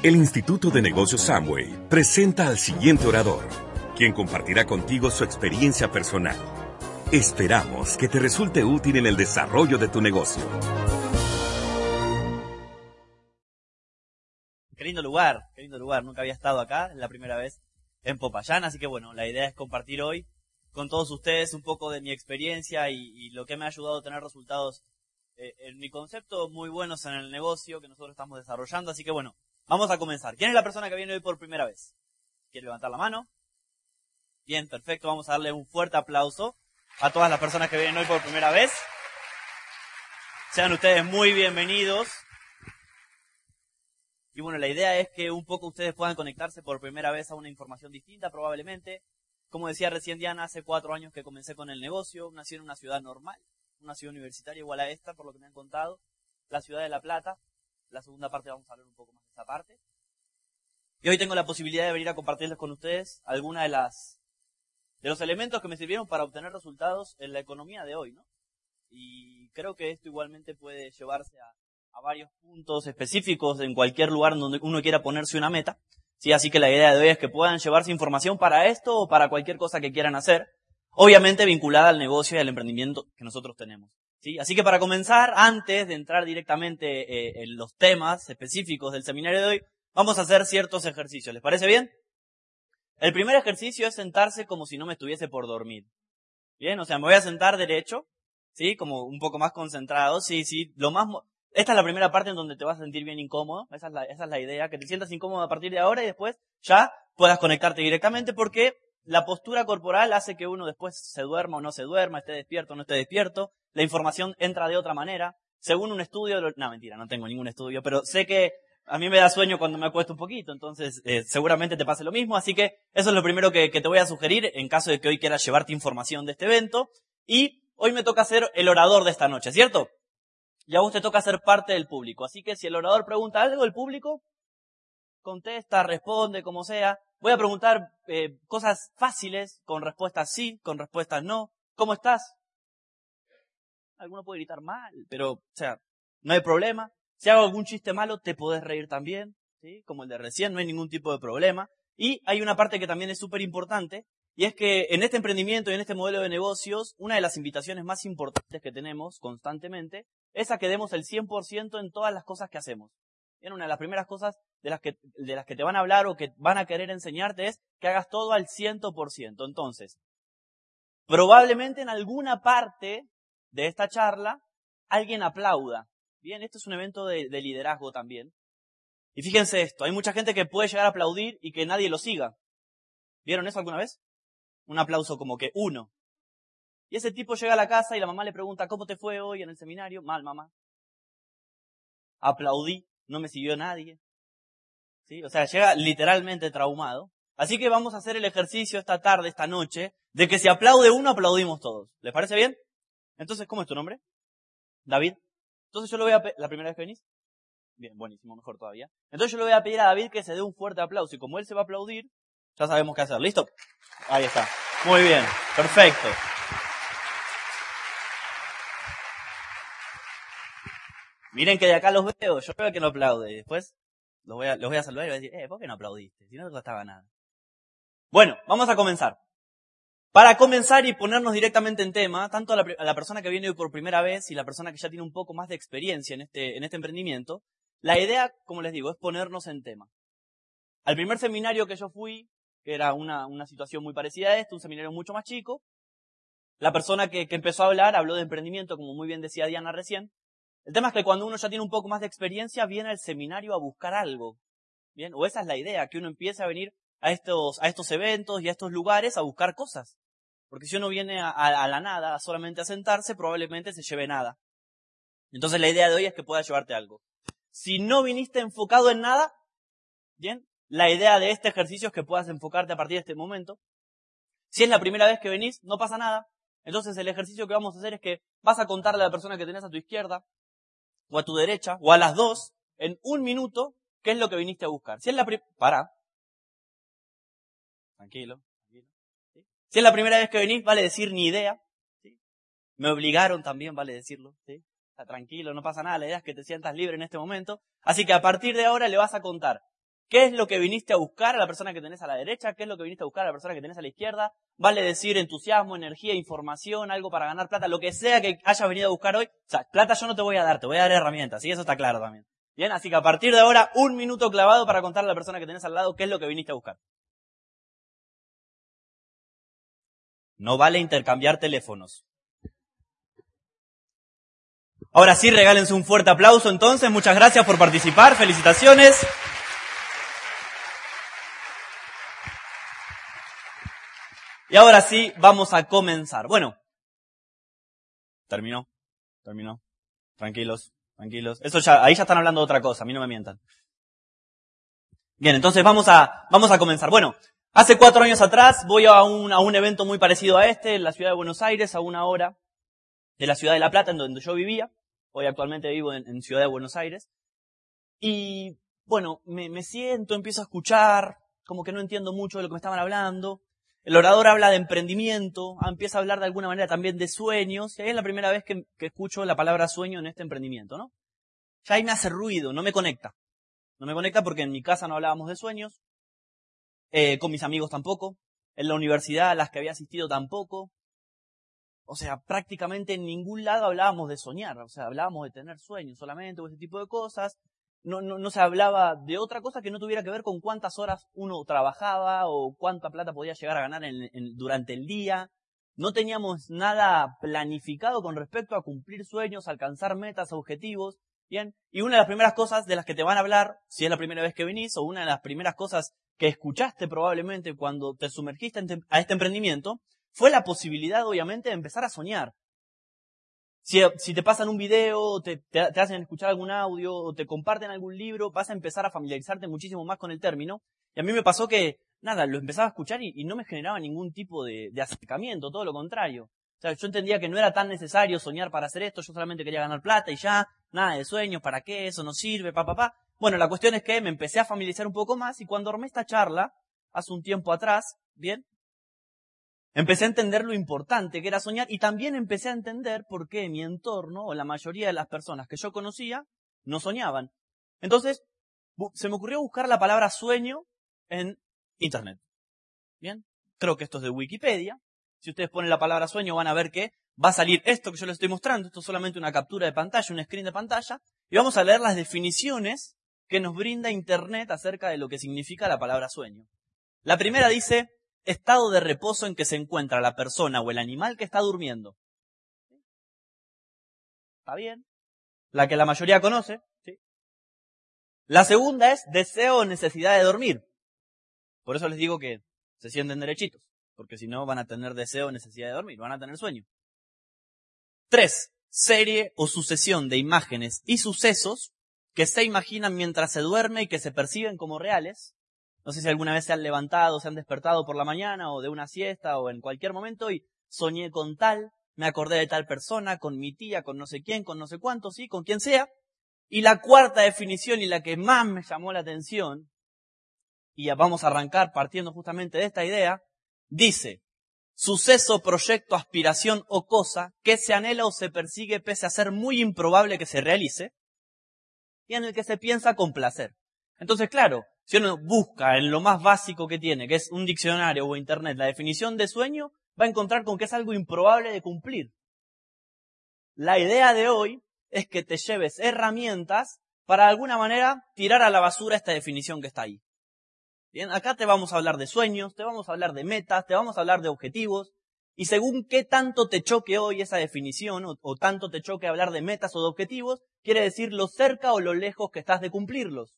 El Instituto de Negocios Samway presenta al siguiente orador, quien compartirá contigo su experiencia personal. Esperamos que te resulte útil en el desarrollo de tu negocio. Qué lindo lugar, qué lindo lugar. Nunca había estado acá, es la primera vez en Popayán, así que bueno, la idea es compartir hoy con todos ustedes un poco de mi experiencia y, lo que me ha ayudado a tener resultados eh, en mi concepto muy buenos en el negocio que nosotros estamos desarrollando. Así que bueno, vamos a comenzar. ¿Quién es la persona que viene hoy por primera vez? ¿Quiere levantar la mano? Bien, perfecto. Vamos a darle un fuerte aplauso a todas las personas que vienen hoy por primera vez. Sean ustedes muy bienvenidos. Y bueno, la idea es que un poco ustedes puedan conectarse por primera vez a una información distinta, probablemente. Como decía recién Diana, hace cuatro años que comencé con el negocio, nací en una ciudad normal, una ciudad universitaria igual a esta, por lo que me han contado, la ciudad de La Plata. La segunda parte vamos a hablar un poco más de esa parte. Y hoy tengo la posibilidad de venir a compartirles con ustedes algunas de las de los elementos que me sirvieron para obtener resultados en la economía de hoy, ¿no? Y creo que esto igualmente puede llevarse a, a varios puntos específicos en cualquier lugar donde uno quiera ponerse una meta. Sí, así que la idea de hoy es que puedan llevarse información para esto o para cualquier cosa que quieran hacer, obviamente vinculada al negocio y al emprendimiento que nosotros tenemos. ¿Sí? Así que para comenzar, antes de entrar directamente eh, en los temas específicos del seminario de hoy, vamos a hacer ciertos ejercicios. ¿Les parece bien? El primer ejercicio es sentarse como si no me estuviese por dormir. Bien, o sea, me voy a sentar derecho, ¿sí? Como un poco más concentrado, sí, sí, lo más, esta es la primera parte en donde te vas a sentir bien incómodo. Esa es, la, esa es la idea, que te sientas incómodo a partir de ahora y después ya puedas conectarte directamente porque la postura corporal hace que uno después se duerma o no se duerma, esté despierto o no esté despierto. La información entra de otra manera. Según un estudio, no mentira, no tengo ningún estudio, pero sé que a mí me da sueño cuando me acuesto un poquito, entonces eh, seguramente te pase lo mismo, así que eso es lo primero que, te voy a sugerir en caso de que hoy quieras llevarte información de este evento. Y hoy me toca ser el orador de esta noche, ¿cierto? y a vos te toca ser parte del público. Así que si el orador pregunta algo, el público contesta, responde, como sea. Voy a preguntar eh, cosas fáciles, con respuestas sí, con respuestas no. ¿Cómo estás? Alguno puede gritar mal, pero, o sea, no hay problema. Si hago algún chiste malo, te podés reír también, ¿sí? Como el de recién, no hay ningún tipo de problema. Y hay una parte que también es súper importante, y es que en este emprendimiento y en este modelo de negocios, una de las invitaciones más importantes que tenemos constantemente es a que demos el 100% en todas las cosas que hacemos. Y una de las primeras cosas de las, que, de las que te van a hablar o que van a querer enseñarte es que hagas todo al 100%. Entonces, probablemente en alguna parte de esta charla alguien aplauda. Bien, esto es un evento de, de liderazgo también. Y fíjense esto, hay mucha gente que puede llegar a aplaudir y que nadie lo siga. ¿Vieron eso alguna vez? un aplauso como que uno. Y ese tipo llega a la casa y la mamá le pregunta, ¿cómo te fue hoy en el seminario? Mal, mamá. Aplaudí, no me siguió nadie. ¿Sí? O sea, llega literalmente traumado. Así que vamos a hacer el ejercicio esta tarde, esta noche, de que si aplaude uno, aplaudimos todos. ¿Les parece bien? Entonces, ¿cómo es tu nombre? David. Entonces yo lo voy a ¿La primera vez que venís? Bien, buenísimo, mejor todavía. Entonces yo le voy a pedir a David que se dé un fuerte aplauso y como él se va a aplaudir, ya sabemos qué hacer. ¿Listo? Ahí está. Muy bien. Perfecto. Miren que de acá los veo. Yo veo que no aplaude. Después los voy a, los voy a saludar y voy a decir, eh, ¿por qué no aplaudiste? Si no te costaba nada. Bueno, vamos a comenzar. Para comenzar y ponernos directamente en tema, tanto a la, persona que viene por primera vez y la persona que ya tiene un poco más de experiencia en este, en este emprendimiento, la idea, como les digo, es ponernos en tema. Al primer seminario que yo fui, que era una, situación muy parecida a esto, un seminario mucho más chico. La persona que, empezó a hablar habló de emprendimiento, como muy bien decía Diana recién. El tema es que cuando uno ya tiene un poco más de experiencia, viene al seminario a buscar algo. Bien, o esa es la idea, que uno empiece a venir a estos eventos y a estos lugares a buscar cosas. Porque si uno viene a, la nada, solamente a sentarse, probablemente se lleve nada. Entonces la idea de hoy es que pueda llevarte algo. Si no viniste enfocado en nada, bien, la idea de este ejercicio es que puedas enfocarte a partir de este momento. Si es la primera vez que venís, no pasa nada. Entonces el ejercicio que vamos a hacer es que vas a contarle a la persona que tenés a tu izquierda, o a tu derecha, o a las dos, en un minuto, qué es lo que viniste a buscar. Si es la primera... Para. Tranquilo. Si es la primera vez que venís, vale decir ni idea. Me obligaron también, vale decirlo. ¿sí? Está tranquilo, no pasa nada. La idea es que te sientas libre en este momento. Así que a partir de ahora le vas a contar ¿Qué es lo que viniste a buscar a la persona que tenés a la derecha? ¿Qué es lo que viniste a buscar a la persona que tenés a la izquierda? Vale decir entusiasmo, energía, información, algo para ganar plata, lo que sea que hayas venido a buscar hoy. O sea, plata yo no te voy a dar, te voy a dar herramientas, y eso está claro también. Bien, así que a partir de ahora, un minuto clavado para contarle a la persona que tenés al lado qué es lo que viniste a buscar. No vale intercambiar teléfonos. Ahora sí, regálense un fuerte aplauso entonces. Muchas gracias por participar. Felicitaciones. Y ahora sí, vamos a comenzar. Bueno, terminó, terminó. Tranquilos, tranquilos. Eso ya, ahí ya están hablando de otra cosa, a mí no me mientan. Bien, entonces vamos a, vamos a comenzar. Bueno, hace cuatro años atrás voy a un, evento muy parecido a este, en la ciudad de Buenos Aires, a una hora de la ciudad de La Plata, en donde yo vivía. Hoy actualmente vivo en, en Ciudad de Buenos Aires. Y, bueno, me, siento, empiezo a escuchar, como que no entiendo mucho de lo que me estaban hablando. El orador habla de emprendimiento, empieza a hablar de alguna manera también de sueños, y ahí es la primera vez que, escucho la palabra sueño en este emprendimiento, ¿no? Ya ahí me hace ruido, no me conecta. No me conecta porque en mi casa no hablábamos de sueños, eh, con mis amigos tampoco, en la universidad a las que había asistido tampoco. O sea, prácticamente en ningún lado hablábamos de soñar, o sea, hablábamos de tener sueños solamente o ese tipo de cosas no, no, no, se hablaba de otra cosa que no tuviera que ver con cuántas horas uno trabajaba o cuánta plata podía llegar a ganar en, durante el día. No teníamos nada planificado con respecto a cumplir sueños, alcanzar metas, objetivos. Bien. Y una de las primeras cosas de las que te van a hablar, si es la primera vez que venís, o una de las primeras cosas que escuchaste probablemente cuando te sumergiste a este emprendimiento, fue la posibilidad, obviamente, de empezar a soñar. Si, te pasan un video, te, te, hacen escuchar algún audio, o te comparten algún libro, vas a empezar a familiarizarte muchísimo más con el término. Y a mí me pasó que, nada, lo empezaba a escuchar y, no me generaba ningún tipo de, acercamiento, todo lo contrario. O sea, yo entendía que no era tan necesario soñar para hacer esto, yo solamente quería ganar plata y ya, nada de sueños, ¿para qué? Eso no sirve, pa, pa, pa. Bueno, la cuestión es que me empecé a familiarizar un poco más y cuando armé esta charla, hace un tiempo atrás, bien, Empecé a entender lo importante que era soñar y también empecé a entender por qué mi entorno o la mayoría de las personas que yo conocía no soñaban. Entonces, se me ocurrió buscar la palabra sueño en Internet. Bien, creo que esto es de Wikipedia. Si ustedes ponen la palabra sueño van a ver que va a salir esto que yo les estoy mostrando. Esto es solamente una captura de pantalla, un screen de pantalla. Y vamos a leer las definiciones que nos brinda Internet acerca de lo que significa la palabra sueño. La primera dice, estado de reposo en que se encuentra la persona o el animal que está durmiendo. ¿Está bien? La que la mayoría conoce. ¿sí? La segunda es deseo o necesidad de dormir. Por eso les digo que se sienten derechitos, porque si no van a tener deseo necesidad de dormir, van a tener sueño. Tres, serie o sucesión de imágenes y sucesos que se imaginan mientras se duerme y que se perciben como reales, no sé si alguna vez se han levantado, se han despertado por la mañana o de una siesta o en cualquier momento y soñé con tal, me acordé de tal persona, con mi tía, con no sé quién, con no sé cuánto, sí, con quien sea. Y la cuarta definición y la que más me llamó la atención, y vamos a arrancar partiendo justamente de esta idea, dice, suceso, proyecto, aspiración o cosa que se anhela o se persigue pese a ser muy improbable que se realice, y en el que se piensa con placer. Entonces, claro, si uno busca en lo más básico que tiene, que es un diccionario o internet, la definición de sueño, va a encontrar con que es algo improbable de cumplir. La idea de hoy es que te lleves herramientas para de alguna manera tirar a la basura esta definición que está ahí. Bien, acá te vamos a hablar de sueños, te vamos a hablar de metas, te vamos a hablar de objetivos, y según qué tanto te choque hoy esa definición, o, tanto te choque hablar de metas o de objetivos, quiere decir lo cerca o lo lejos que estás de cumplirlos.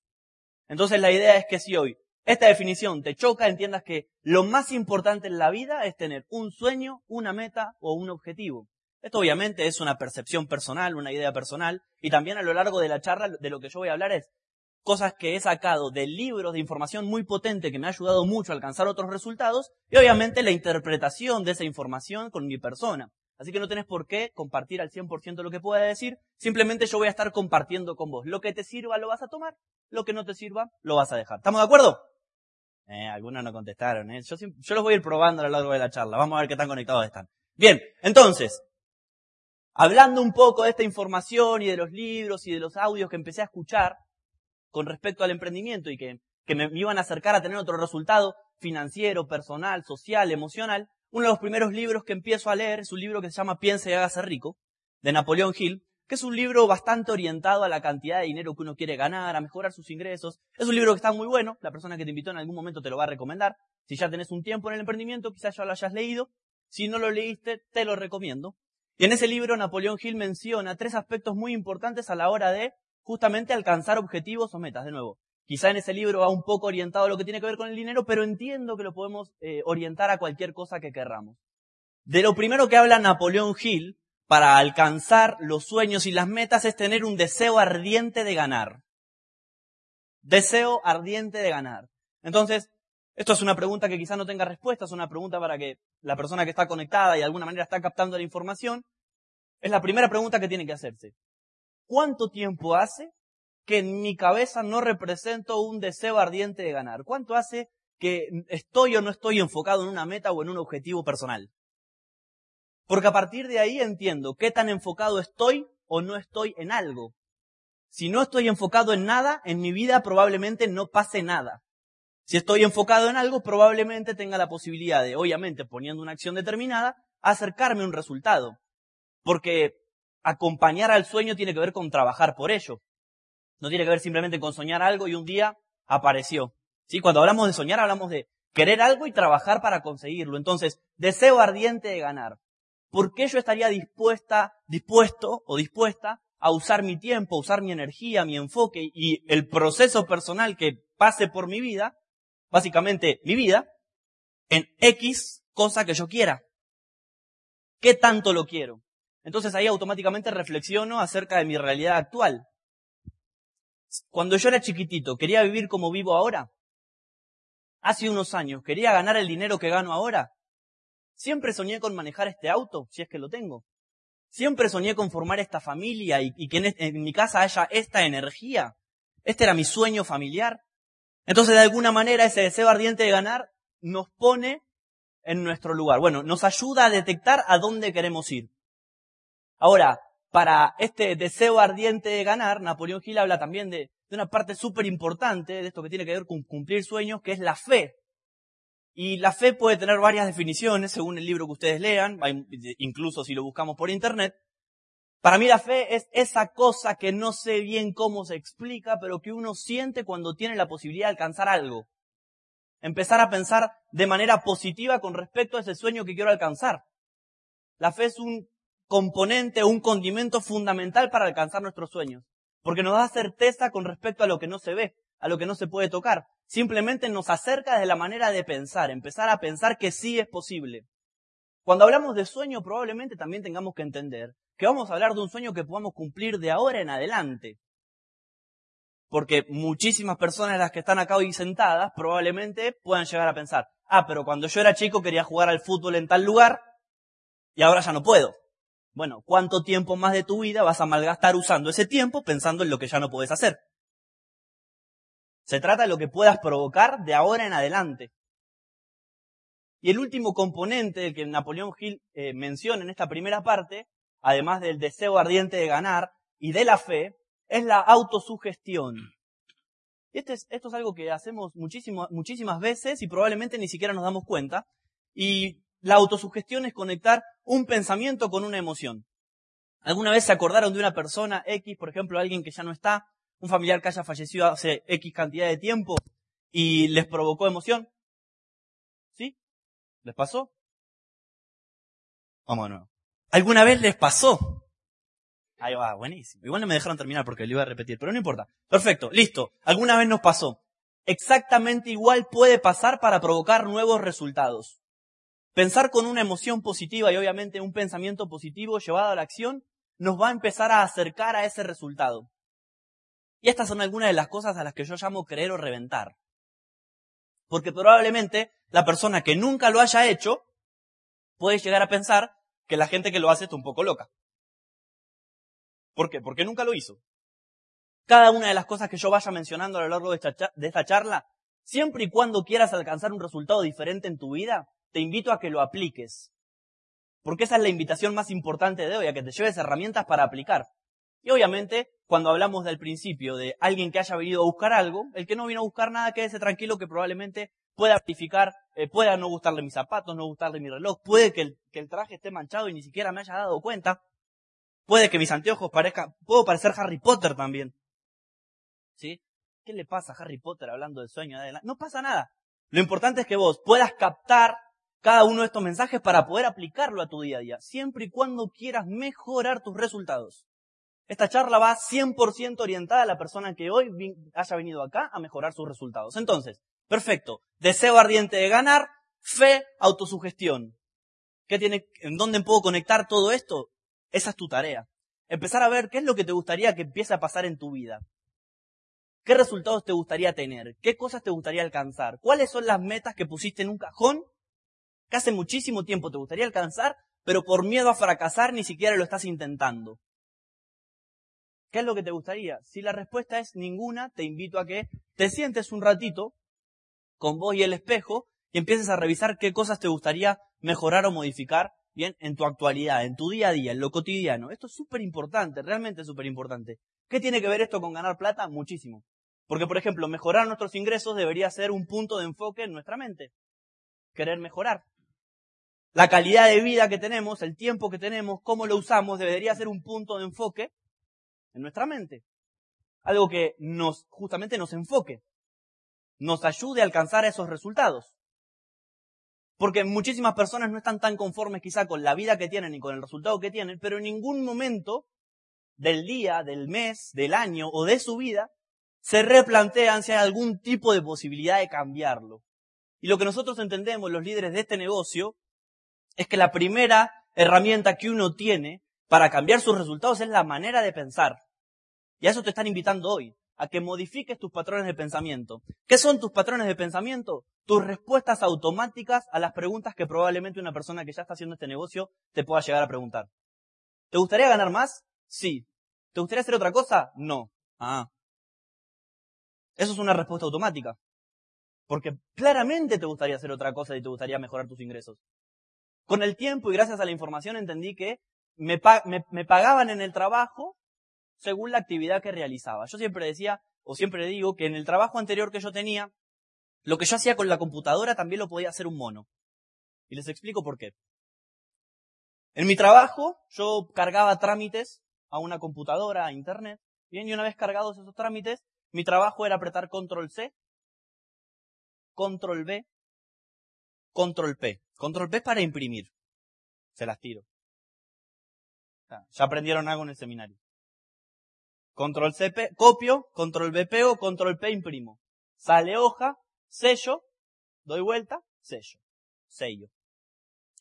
Entonces la idea es que si hoy esta definición te choca, entiendas que lo más importante en la vida es tener un sueño, una meta o un objetivo. Esto obviamente es una percepción personal, una idea personal, y también a lo largo de la charla de lo que yo voy a hablar es cosas que he sacado de libros de información muy potente que me ha ayudado mucho a alcanzar otros resultados, y obviamente la interpretación de esa información con mi persona. Así que no tenés por qué compartir al 100% lo que pueda decir. Simplemente yo voy a estar compartiendo con vos. Lo que te sirva lo vas a tomar. Lo que no te sirva lo vas a dejar. ¿Estamos de acuerdo? Eh, algunos no contestaron. ¿eh? Yo, yo los voy a ir probando a lo largo de la charla. Vamos a ver qué tan conectados están. Bien, entonces, hablando un poco de esta información y de los libros y de los audios que empecé a escuchar con respecto al emprendimiento y que me iban a acercar a tener otro resultado financiero, personal, social, emocional, uno de los primeros libros que empiezo a leer es un libro que se llama Piense y hágase rico, de Napoleón Hill, que es un libro bastante orientado a la cantidad de dinero que uno quiere ganar, a mejorar sus ingresos. Es un libro que está muy bueno, la persona que te invitó en algún momento te lo va a recomendar. Si ya tenés un tiempo en el emprendimiento, quizás ya lo hayas leído. Si no lo leíste, te lo recomiendo. Y en ese libro Napoleón Hill menciona tres aspectos muy importantes a la hora de justamente alcanzar objetivos o metas. De nuevo, quizá en ese libro va un poco orientado a lo que tiene que ver con el dinero, pero entiendo que lo podemos eh, orientar a cualquier cosa que querramos. De lo primero que habla Napoleón Hill para alcanzar los sueños y las metas es tener un deseo ardiente de ganar. Deseo ardiente de ganar. Entonces, esto es una pregunta que quizá no tenga respuesta, es una pregunta para que la persona que está conectada y de alguna manera está captando la información, es la primera pregunta que tiene que hacerse. ¿Cuánto tiempo hace que en mi cabeza no represento un deseo ardiente de ganar? ¿Cuánto hace que estoy o no estoy enfocado en una meta o en un objetivo personal? Porque a partir de ahí entiendo qué tan enfocado estoy o no estoy en algo. Si no estoy enfocado en nada, en mi vida probablemente no pase nada. Si estoy enfocado en algo, probablemente tenga la posibilidad de, obviamente, poniendo una acción determinada, acercarme a un resultado. Porque acompañar al sueño tiene que ver con trabajar por ello. No tiene que ver simplemente con soñar algo y un día apareció. ¿Sí? Cuando hablamos de soñar, hablamos de querer algo y trabajar para conseguirlo. Entonces, deseo ardiente de ganar. ¿por qué yo estaría dispuesta, dispuesto o dispuesta a usar mi tiempo, usar mi energía, mi enfoque y el proceso personal que pase por mi vida, básicamente mi vida, en X cosa que yo quiera? ¿Qué tanto lo quiero? Entonces ahí automáticamente reflexiono acerca de mi realidad actual. Cuando yo era chiquitito, ¿quería vivir como vivo ahora? Hace unos años, ¿quería ganar el dinero que gano ahora? Siempre soñé con manejar este auto, si es que lo tengo. Siempre soñé con formar esta familia y, que en, en mi casa haya esta energía. Este era mi sueño familiar. Entonces, de alguna manera, ese deseo ardiente de ganar nos pone en nuestro lugar. Bueno, nos ayuda a detectar a dónde queremos ir. Ahora, para este deseo ardiente de ganar, Napoleón Gil habla también de, una parte súper importante de esto que tiene que ver con cumplir sueños, que es la fe. Y la fe puede tener varias definiciones según el libro que ustedes lean, incluso si lo buscamos por internet. Para mí la fe es esa cosa que no sé bien cómo se explica, pero que uno siente cuando tiene la posibilidad de alcanzar algo. Empezar a pensar de manera positiva con respecto a ese sueño que quiero alcanzar. La fe es un componente, un condimento fundamental para alcanzar nuestros sueños, porque nos da certeza con respecto a lo que no se ve, a lo que no se puede tocar simplemente nos acerca desde la manera de pensar, empezar a pensar que sí es posible. Cuando hablamos de sueño, probablemente también tengamos que entender que vamos a hablar de un sueño que podamos cumplir de ahora en adelante. Porque muchísimas personas las que están acá hoy sentadas probablemente puedan llegar a pensar, ah, pero cuando yo era chico quería jugar al fútbol en tal lugar y ahora ya no puedo. Bueno, ¿cuánto tiempo más de tu vida vas a malgastar usando ese tiempo pensando en lo que ya no puedes hacer? Se trata de lo que puedas provocar de ahora en adelante. Y el último componente que Napoleón Hill eh, menciona en esta primera parte, además del deseo ardiente de ganar y de la fe, es la autosugestión. Este es, esto es algo que hacemos muchísimas veces y probablemente ni siquiera nos damos cuenta. Y la autosugestión es conectar un pensamiento con una emoción. ¿Alguna vez se acordaron de una persona X, por ejemplo, alguien que ya no está, un familiar que haya fallecido hace X cantidad de tiempo y les provocó emoción? ¿Sí? ¿Les pasó? Vamos de nuevo. ¿Alguna vez les pasó? Ahí va, buenísimo. Igual no me dejaron terminar porque lo iba a repetir, pero no importa. Perfecto, listo. ¿Alguna vez nos pasó? Exactamente igual puede pasar para provocar nuevos resultados. Pensar con una emoción positiva y obviamente un pensamiento positivo llevado a la acción nos va a empezar a acercar a ese resultado. Y estas son algunas de las cosas a las que yo llamo creer o reventar. Porque probablemente la persona que nunca lo haya hecho puede llegar a pensar que la gente que lo hace está un poco loca. ¿Por qué? Porque nunca lo hizo. Cada una de las cosas que yo vaya mencionando a lo largo de esta, charla, siempre y cuando quieras alcanzar un resultado diferente en tu vida, te invito a que lo apliques. Porque esa es la invitación más importante de hoy, a que te lleves herramientas para aplicar. Y obviamente, cuando hablamos del principio de alguien que haya venido a buscar algo, el que no vino a buscar nada, quédese tranquilo que probablemente pueda amplificar, eh, pueda no gustarle mis zapatos, no gustarle mi reloj, puede que el, traje esté manchado y ni siquiera me haya dado cuenta, puede que mis anteojos parezcan, puedo parecer Harry Potter también. ¿Sí? ¿Qué le pasa a Harry Potter hablando del sueño de adelante? No pasa nada. Lo importante es que vos puedas captar cada uno de estos mensajes para poder aplicarlo a tu día a día, siempre y cuando quieras mejorar tus resultados. Esta charla va 100% orientada a la persona que hoy haya venido acá a mejorar sus resultados. Entonces, perfecto. Deseo ardiente de ganar, fe, autosugestión. ¿Qué tiene, ¿En dónde puedo conectar todo esto? Esa es tu tarea. Empezar a ver qué es lo que te gustaría que empiece a pasar en tu vida. ¿Qué resultados te gustaría tener? ¿Qué cosas te gustaría alcanzar? ¿Cuáles son las metas que pusiste en un cajón que hace muchísimo tiempo te gustaría alcanzar, pero por miedo a fracasar ni siquiera lo estás intentando? ¿Qué es lo que te gustaría? Si la respuesta es ninguna, te invito a que te sientes un ratito con vos y el espejo y empieces a revisar qué cosas te gustaría mejorar o modificar bien en tu actualidad, en tu día a día, en lo cotidiano. Esto es súper importante, realmente súper importante. ¿Qué tiene que ver esto con ganar plata? Muchísimo. Porque, por ejemplo, mejorar nuestros ingresos debería ser un punto de enfoque en nuestra mente. Querer mejorar. La calidad de vida que tenemos, el tiempo que tenemos, cómo lo usamos, debería ser un punto de enfoque en nuestra mente. Algo que nos, justamente nos enfoque. Nos ayude a alcanzar esos resultados. Porque muchísimas personas no están tan conformes quizá con la vida que tienen y con el resultado que tienen, pero en ningún momento del día, del mes, del año o de su vida se replantean si hay algún tipo de posibilidad de cambiarlo. Y lo que nosotros entendemos, los líderes de este negocio, es que la primera herramienta que uno tiene para cambiar sus resultados es la manera de pensar. Y a eso te están invitando hoy, a que modifiques tus patrones de pensamiento. ¿Qué son tus patrones de pensamiento? Tus respuestas automáticas a las preguntas que probablemente una persona que ya está haciendo este negocio te pueda llegar a preguntar. ¿Te gustaría ganar más? Sí. ¿Te gustaría hacer otra cosa? No. Ah. Eso es una respuesta automática. Porque claramente te gustaría hacer otra cosa y te gustaría mejorar tus ingresos. Con el tiempo y gracias a la información entendí que me, pagaban en el trabajo según la actividad que realizaba. Yo siempre decía, o siempre digo, que en el trabajo anterior que yo tenía, lo que yo hacía con la computadora también lo podía hacer un mono. Y les explico por qué. En mi trabajo, yo cargaba trámites a una computadora, a internet. Bien, y una vez cargados esos trámites, mi trabajo era apretar control C, control B, control P. Control P para imprimir. Se las tiro. Ya aprendieron algo en el seminario. Control C, copio, control B, pego, control P, imprimo. Sale hoja, sello, doy vuelta, sello. Sello.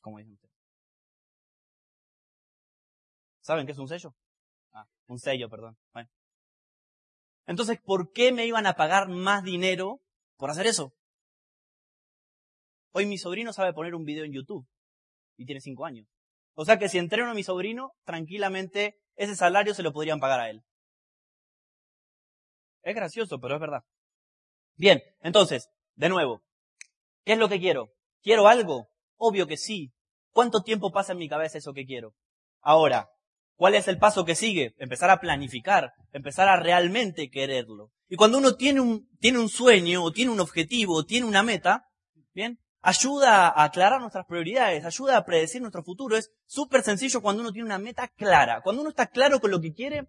Como dicen ustedes. ¿Saben qué es un sello? Ah, un sello, perdón. Bueno. Entonces, ¿por qué me iban a pagar más dinero por hacer eso? Hoy mi sobrino sabe poner un video en YouTube y tiene cinco años. O sea que si entreno a mi sobrino, tranquilamente ese salario se lo podrían pagar a él. Es gracioso, pero es verdad. Bien, entonces, de nuevo, ¿qué es lo que quiero? ¿Quiero algo? Obvio que sí. ¿Cuánto tiempo pasa en mi cabeza eso que quiero? Ahora, ¿Cuál es el paso que sigue? Empezar a planificar, empezar a realmente quererlo. Y cuando uno tiene un, tiene un sueño, o tiene un objetivo, o tiene una meta, ¿bien? Ayuda a aclarar nuestras prioridades, ayuda a predecir nuestro futuro. Es súper sencillo cuando uno tiene una meta clara. Cuando uno está claro con lo que quiere,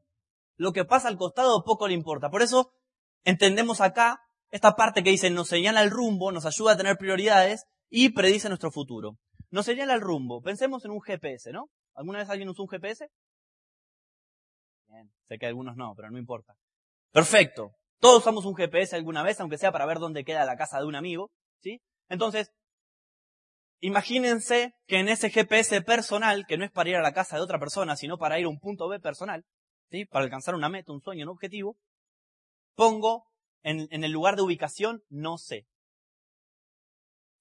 lo que pasa al costado poco le importa. Por eso entendemos acá esta parte que dice nos señala el rumbo, nos ayuda a tener prioridades y predice nuestro futuro. Nos señala el rumbo. Pensemos en un GPS, ¿no? ¿Alguna vez alguien usó un GPS? sé que algunos no, pero no importa. Perfecto. Todos usamos un GPS alguna vez, aunque sea para ver dónde queda la casa de un amigo, ¿sí? Entonces, imagínense que en ese GPS personal, que no es para ir a la casa de otra persona, sino para ir a un punto B personal, ¿sí? Para alcanzar una meta, un sueño, un objetivo, pongo en, el lugar de ubicación no sé.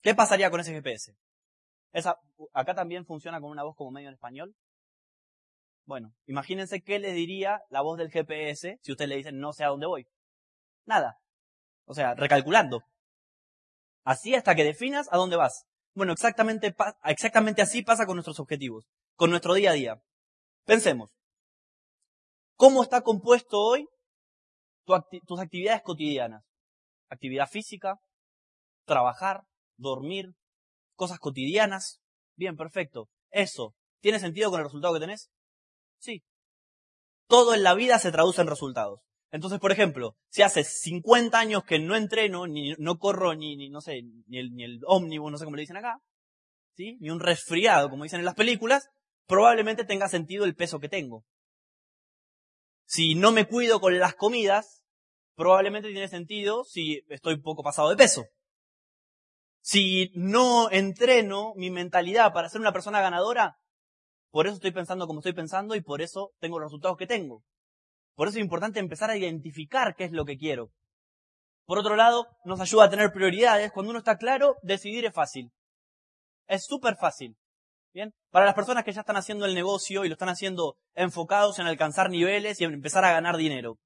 ¿Qué pasaría con ese GPS? Esa, acá también funciona con una voz como medio en español. Bueno, imagínense qué le diría la voz del GPS si usted le dice no sé a dónde voy. Nada. O sea, recalculando. Así hasta que definas a dónde vas. Bueno, exactamente, exactamente así pasa con nuestros objetivos, con nuestro día a día. Pensemos. ¿Cómo está compuesto hoy tus actividades cotidianas? Actividad física, trabajar, dormir, cosas cotidianas. Bien, perfecto. Eso, ¿tiene sentido con el resultado que tenés? Sí. Todo en la vida se traduce en resultados. Entonces, por ejemplo, si hace 50 años que no entreno, ni no corro, ni, ni no sé, ni el, ni el ómnibus, no sé cómo le dicen acá, ¿sí? Ni un resfriado, como dicen en las películas, probablemente tenga sentido el peso que tengo. Si no me cuido con las comidas, probablemente tiene sentido si estoy poco pasado de peso. Si no entreno mi mentalidad para ser una persona ganadora, por eso estoy pensando como estoy pensando y por eso tengo los resultados que tengo. Por eso es importante empezar a identificar qué es lo que quiero. Por otro lado, nos ayuda a tener prioridades. Cuando uno está claro, decidir es fácil. Es súper fácil. Bien. Para las personas que ya están haciendo el negocio y lo están haciendo enfocados en alcanzar niveles y en empezar a ganar dinero.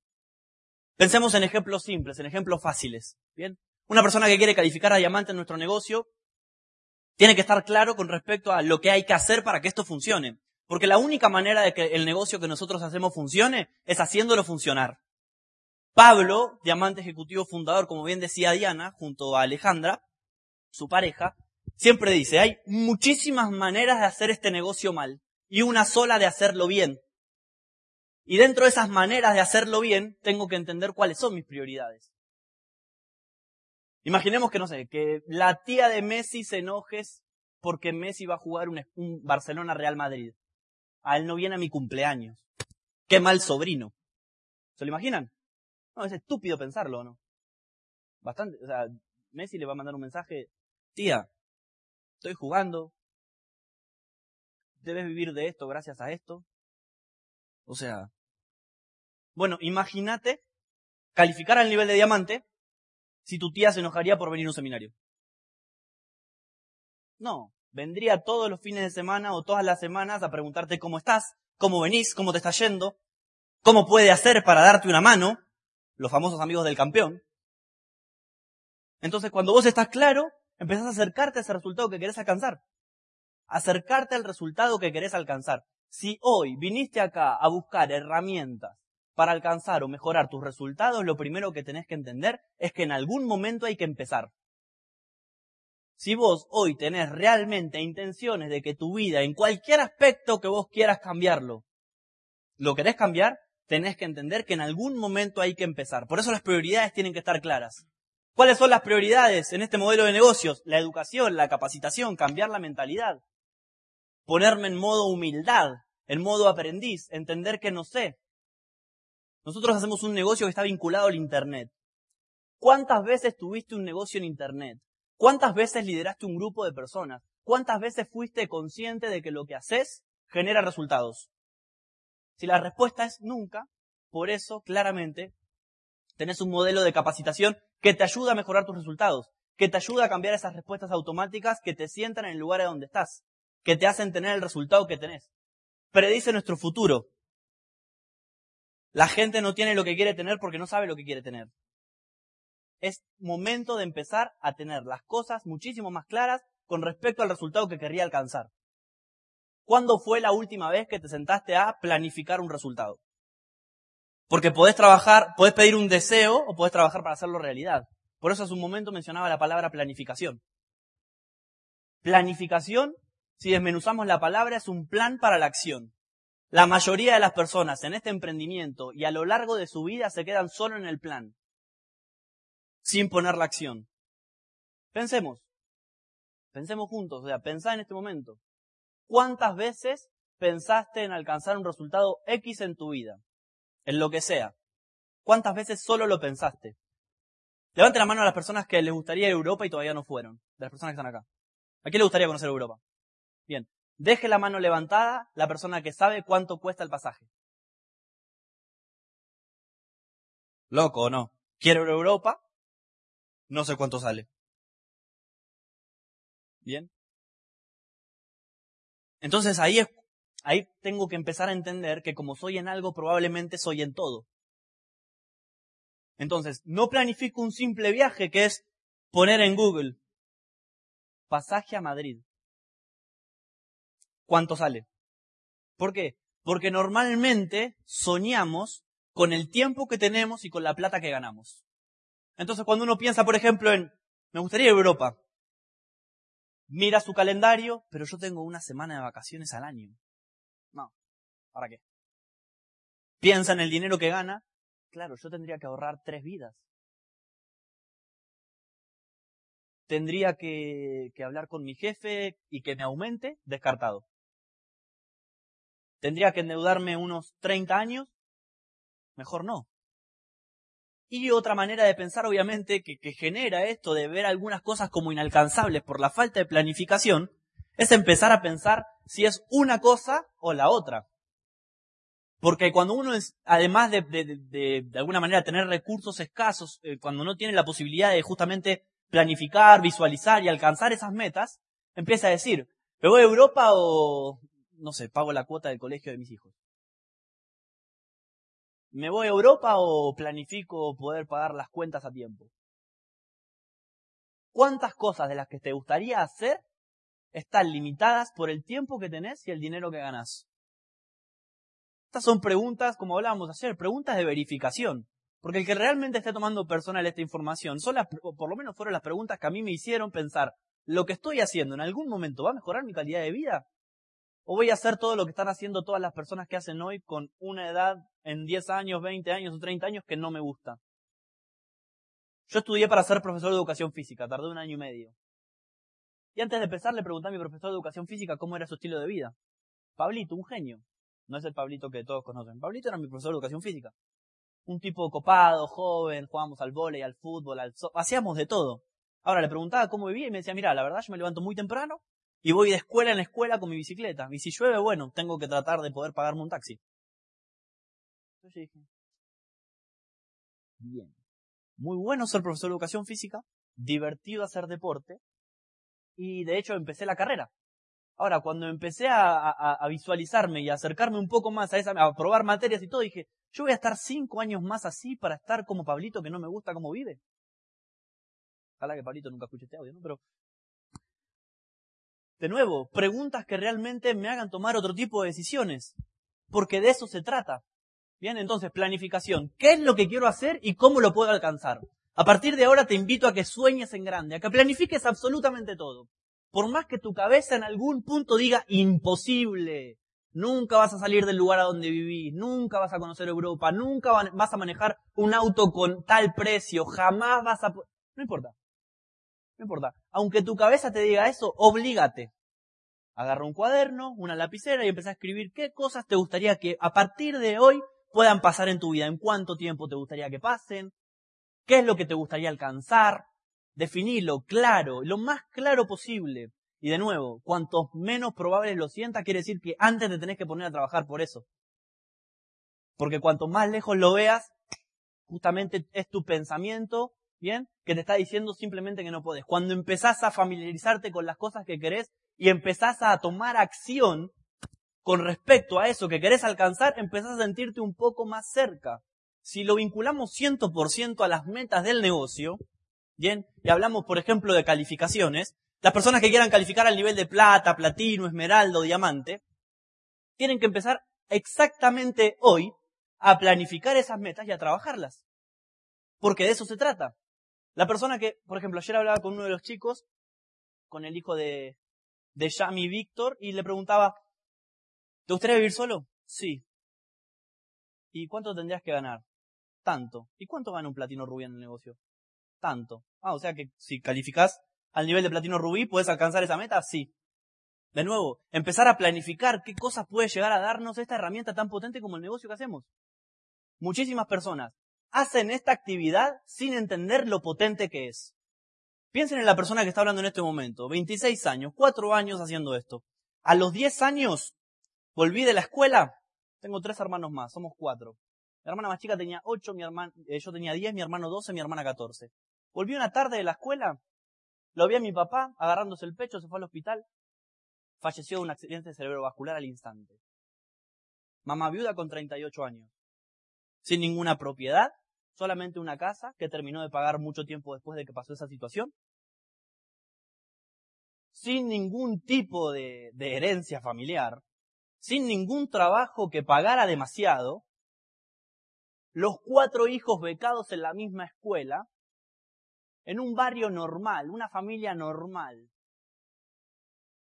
Pensemos en ejemplos simples, en ejemplos fáciles. Bien. Una persona que quiere calificar a diamante en nuestro negocio tiene que estar claro con respecto a lo que hay que hacer para que esto funcione. Porque la única manera de que el negocio que nosotros hacemos funcione es haciéndolo funcionar. Pablo, diamante ejecutivo fundador, como bien decía Diana, junto a Alejandra, su pareja, siempre dice, hay muchísimas maneras de hacer este negocio mal y una sola de hacerlo bien. Y dentro de esas maneras de hacerlo bien, tengo que entender cuáles son mis prioridades. Imaginemos que, no sé, que la tía de Messi se enojes porque Messi va a jugar un, Barcelona-Real Madrid. A él no viene a mi cumpleaños. Qué mal sobrino. ¿Se lo imaginan? No, es estúpido pensarlo, ¿no? Bastante, o sea, Messi le va a mandar un mensaje, tía, estoy jugando, debes vivir de esto gracias a esto. O sea, bueno, imagínate calificar al nivel de diamante si tu tía se enojaría por venir a un seminario. No, vendría todos los fines de semana o todas las semanas a preguntarte cómo estás, cómo venís, cómo te está yendo, cómo puede hacer para darte una mano, los famosos amigos del campeón. Entonces, cuando vos estás claro, empezás a acercarte a ese resultado que querés alcanzar. Acercarte al resultado que querés alcanzar. Si hoy viniste acá a buscar herramientas para alcanzar o mejorar tus resultados, lo primero que tenés que entender es que en algún momento hay que empezar. Si vos hoy tenés realmente intenciones de que tu vida, en cualquier aspecto que vos quieras cambiarlo, lo querés cambiar, tenés que entender que en algún momento hay que empezar. Por eso las prioridades tienen que estar claras. ¿Cuáles son las prioridades en este modelo de negocios? La educación, la capacitación, cambiar la mentalidad. Ponerme en modo humildad, en modo aprendiz, entender que no sé. Nosotros hacemos un negocio que está vinculado al Internet. ¿Cuántas veces tuviste un negocio en Internet? ¿Cuántas veces lideraste un grupo de personas? ¿Cuántas veces fuiste consciente de que lo que haces genera resultados? Si la respuesta es nunca, por eso claramente tenés un modelo de capacitación que te ayuda a mejorar tus resultados, que te ayuda a cambiar esas respuestas automáticas que te sientan en el lugar donde estás, que te hacen tener el resultado que tenés. Predice nuestro futuro. La gente no tiene lo que quiere tener porque no sabe lo que quiere tener. Es momento de empezar a tener las cosas muchísimo más claras con respecto al resultado que querría alcanzar. ¿Cuándo fue la última vez que te sentaste a planificar un resultado? Porque podés trabajar, podés pedir un deseo o podés trabajar para hacerlo realidad. Por eso hace un momento mencionaba la palabra planificación. Planificación, si desmenuzamos la palabra, es un plan para la acción. La mayoría de las personas en este emprendimiento y a lo largo de su vida se quedan solo en el plan, sin poner la acción. Pensemos, pensemos juntos, o sea, pensá en este momento. ¿Cuántas veces pensaste en alcanzar un resultado X en tu vida? en lo que sea. ¿Cuántas veces solo lo pensaste? Levante la mano a las personas que les gustaría ir a Europa y todavía no fueron, de las personas que están acá. ¿A quién le gustaría conocer Europa? Bien, deje la mano levantada la persona que sabe cuánto cuesta el pasaje. Loco o no. Quiero ir a Europa, no sé cuánto sale. Bien. Entonces ahí es ahí tengo que empezar a entender que como soy en algo, probablemente soy en todo. Entonces, no planifico un simple viaje que es poner en Google pasaje a Madrid. ¿Cuánto sale? ¿Por qué? Porque normalmente soñamos con el tiempo que tenemos y con la plata que ganamos. Entonces cuando uno piensa, por ejemplo, en, me gustaría Europa, mira su calendario, pero yo tengo una semana de vacaciones al año. No, ¿para qué? Piensa en el dinero que gana, claro, yo tendría que ahorrar tres vidas. Tendría que, que hablar con mi jefe y que me aumente, descartado. Tendría que endeudarme unos 30 años, mejor no. Y otra manera de pensar, obviamente, que, genera esto de ver algunas cosas como inalcanzables por la falta de planificación, es empezar a pensar si es una cosa o la otra. Porque cuando uno es, además de, de, de, de alguna manera tener recursos escasos, eh, cuando no tiene la posibilidad de justamente planificar, visualizar y alcanzar esas metas, empieza a decir, ¿me voy a Europa o, no sé, pago la cuota del colegio de mis hijos? ¿Me voy a Europa o planifico poder pagar las cuentas a tiempo? ¿Cuántas cosas de las que te gustaría hacer están limitadas por el tiempo que tenés y el dinero que ganás? Estas son preguntas, como hablábamos ayer, preguntas de verificación. Porque el que realmente esté tomando personal esta información, son las, por lo menos fueron las preguntas que a mí me hicieron pensar, ¿lo que estoy haciendo en algún momento va a mejorar mi calidad de vida? ¿O voy a hacer todo lo que están haciendo todas las personas que hacen hoy con una edad en 10 años, 20 años o 30 años que no me gusta? Yo estudié para ser profesor de educación física, tardé un año y medio. Y antes de empezar le pregunté a mi profesor de educación física cómo era su estilo de vida. Pablito, un genio. No es el Pablito que todos conocen. Pablito era mi profesor de educación física. Un tipo copado, joven, jugábamos al vóley, al fútbol, al so hacíamos de todo. Ahora le preguntaba cómo vivía y me decía, mira, la verdad yo me levanto muy temprano, y voy de escuela en escuela con mi bicicleta. Y si llueve, bueno, tengo que tratar de poder pagarme un taxi. Entonces dije, bien. Muy bueno ser profesor de educación física, divertido hacer deporte, y de hecho empecé la carrera. Ahora, cuando empecé a, a, a, visualizarme y a acercarme un poco más a esa, a probar materias y todo, dije, yo voy a estar cinco años más así para estar como Pablito que no me gusta cómo vive. Ojalá que Pablito nunca escuche este audio, ¿no? Pero de nuevo, preguntas que realmente me hagan tomar otro tipo de decisiones, porque de eso se trata. Bien, entonces, planificación. ¿Qué es lo que quiero hacer y cómo lo puedo alcanzar? A partir de ahora te invito a que sueñes en grande, a que planifiques absolutamente todo. Por más que tu cabeza en algún punto diga imposible, nunca vas a salir del lugar a donde vivís, nunca vas a conocer Europa, nunca vas a manejar un auto con tal precio, jamás vas a... No importa. No importa. Aunque tu cabeza te diga eso, oblígate. Agarra un cuaderno, una lapicera y empieza a escribir qué cosas te gustaría que a partir de hoy puedan pasar en tu vida, en cuánto tiempo te gustaría que pasen, qué es lo que te gustaría alcanzar, definirlo claro, lo más claro posible. Y de nuevo, cuanto menos probable lo sientas, quiere decir que antes te tenés que poner a trabajar por eso. Porque cuanto más lejos lo veas, justamente es tu pensamiento ¿bien? Que te está diciendo simplemente que no puedes. Cuando empezás a familiarizarte con las cosas que querés y empezás a tomar acción con respecto a eso que querés alcanzar, empezás a sentirte un poco más cerca. Si lo vinculamos 100% a las metas del negocio, ¿bien? Y hablamos, por ejemplo, de calificaciones, las personas que quieran calificar al nivel de plata, platino, esmeralda diamante, tienen que empezar exactamente hoy a planificar esas metas y a trabajarlas. Porque de eso se trata. La persona que, por ejemplo, ayer hablaba con uno de los chicos, con el hijo de, de Yami Víctor, y le preguntaba, ¿te gustaría vivir solo? Sí. ¿Y cuánto tendrías que ganar? Tanto. ¿Y cuánto gana un platino rubí en el negocio? Tanto. Ah, o sea que si calificás al nivel de platino rubí, ¿puedes alcanzar esa meta? Sí. De nuevo, empezar a planificar qué cosas puede llegar a darnos esta herramienta tan potente como el negocio que hacemos. Muchísimas personas hacen esta actividad sin entender lo potente que es. Piensen en la persona que está hablando en este momento. 26 años, 4 años haciendo esto. A los 10 años volví de la escuela. Tengo tres hermanos más, somos cuatro. Mi hermana más chica tenía 8, mi hermano, eh, yo tenía 10, mi hermano 12, mi hermana 14. Volví una tarde de la escuela, lo vi a mi papá agarrándose el pecho, se fue al hospital. Falleció de un accidente cerebrovascular al instante. Mamá viuda con 38 años. Sin ninguna propiedad, solamente una casa que terminó de pagar mucho tiempo después de que pasó esa situación, sin ningún tipo de, herencia familiar, sin ningún trabajo que pagara demasiado, los cuatro hijos becados en la misma escuela, en un barrio normal, una familia normal,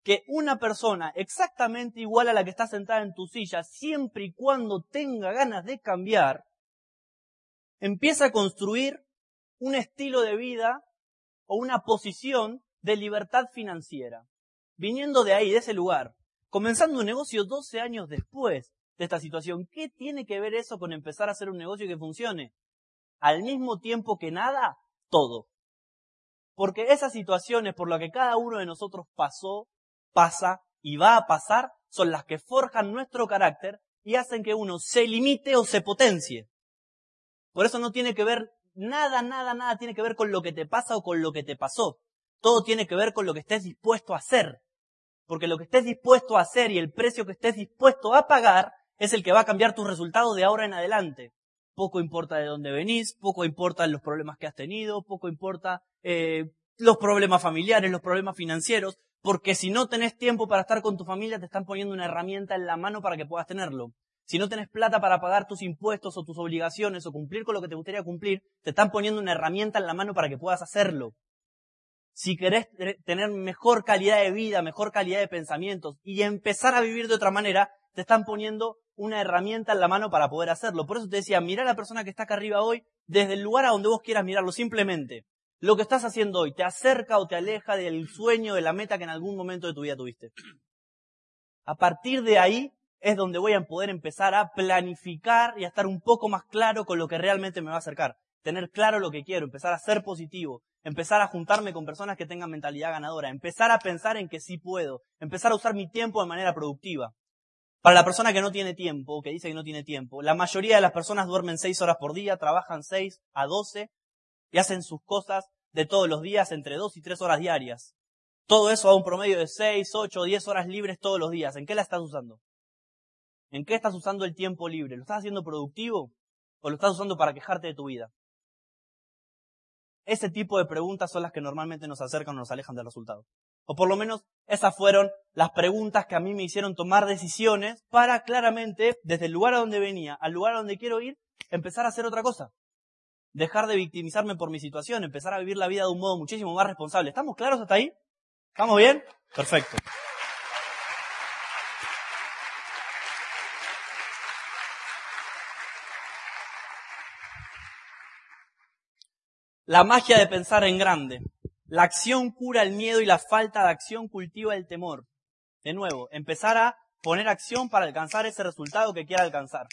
que una persona exactamente igual a la que está sentada en tu silla, siempre y cuando tenga ganas de cambiar, empieza a construir un estilo de vida o una posición de libertad financiera. Viniendo de ahí, de ese lugar, comenzando un negocio 12 años después de esta situación. ¿Qué tiene que ver eso con empezar a hacer un negocio que funcione? Al mismo tiempo que nada, todo. Porque esas situaciones por las que cada uno de nosotros pasó, pasa y va a pasar son las que forjan nuestro carácter y hacen que uno se limite o se potencie. Por eso no tiene que ver nada, nada, nada tiene que ver con lo que te pasa o con lo que te pasó. Todo tiene que ver con lo que estés dispuesto a hacer. Porque lo que estés dispuesto a hacer y el precio que estés dispuesto a pagar es el que va a cambiar tus resultados de ahora en adelante. Poco importa de dónde venís, poco importa los problemas que has tenido, poco importa eh, los problemas familiares, los problemas financieros, porque si no tenés tiempo para estar con tu familia, te están poniendo una herramienta en la mano para que puedas tenerlo. Si no tenés plata para pagar tus impuestos o tus obligaciones o cumplir con lo que te gustaría cumplir, te están poniendo una herramienta en la mano para que puedas hacerlo. Si querés tener mejor calidad de vida, mejor calidad de pensamientos y empezar a vivir de otra manera, te están poniendo una herramienta en la mano para poder hacerlo. Por eso te decía, mira a la persona que está acá arriba hoy desde el lugar a donde vos quieras mirarlo, simplemente lo que estás haciendo hoy te acerca o te aleja del sueño, de la meta que en algún momento de tu vida tuviste. A partir de ahí es donde voy a poder empezar a planificar y a estar un poco más claro con lo que realmente me va a acercar. Tener claro lo que quiero, empezar a ser positivo, empezar a juntarme con personas que tengan mentalidad ganadora, empezar a pensar en que sí puedo, empezar a usar mi tiempo de manera productiva. Para la persona que no tiene tiempo, que dice que no tiene tiempo, la mayoría de las personas duermen seis horas por día, trabajan seis a doce y hacen sus cosas de todos los días entre dos y tres horas diarias. Todo eso a un promedio de seis, ocho, diez horas libres todos los días. ¿En qué la estás usando? ¿En qué estás usando el tiempo libre? ¿Lo estás haciendo productivo o lo estás usando para quejarte de tu vida? Ese tipo de preguntas son las que normalmente nos acercan o nos alejan del resultado. O por lo menos esas fueron las preguntas que a mí me hicieron tomar decisiones para claramente, desde el lugar a donde venía al lugar a donde quiero ir, empezar a hacer otra cosa dejar de victimizarme por mi situación, empezar a vivir la vida de un modo muchísimo más responsable. ¿Estamos claros hasta ahí? ¿Estamos bien? Perfecto. La magia de pensar en grande. La acción cura el miedo y la falta de acción cultiva el temor. De nuevo, empezar a poner acción para alcanzar ese resultado que quiera alcanzar.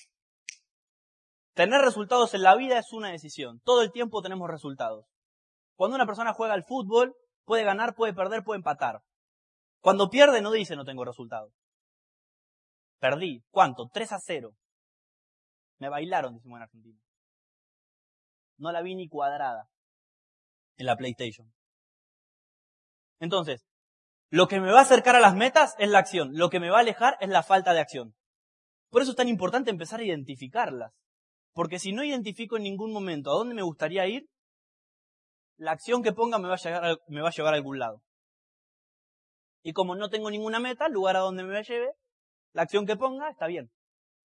Tener resultados en la vida es una decisión. Todo el tiempo tenemos resultados. Cuando una persona juega al fútbol, puede ganar, puede perder, puede empatar. Cuando pierde no dice no tengo resultados. Perdí. ¿Cuánto? 3 a 0. Me bailaron, decimos en Argentina. No la vi ni cuadrada en la PlayStation. Entonces, lo que me va a acercar a las metas es la acción. Lo que me va a alejar es la falta de acción. Por eso es tan importante empezar a identificarlas. Porque si no identifico en ningún momento a dónde me gustaría ir, la acción que ponga me va a, llevar a algún lado. Y como no tengo ninguna meta, lugar a donde me lleve, la acción que ponga está bien.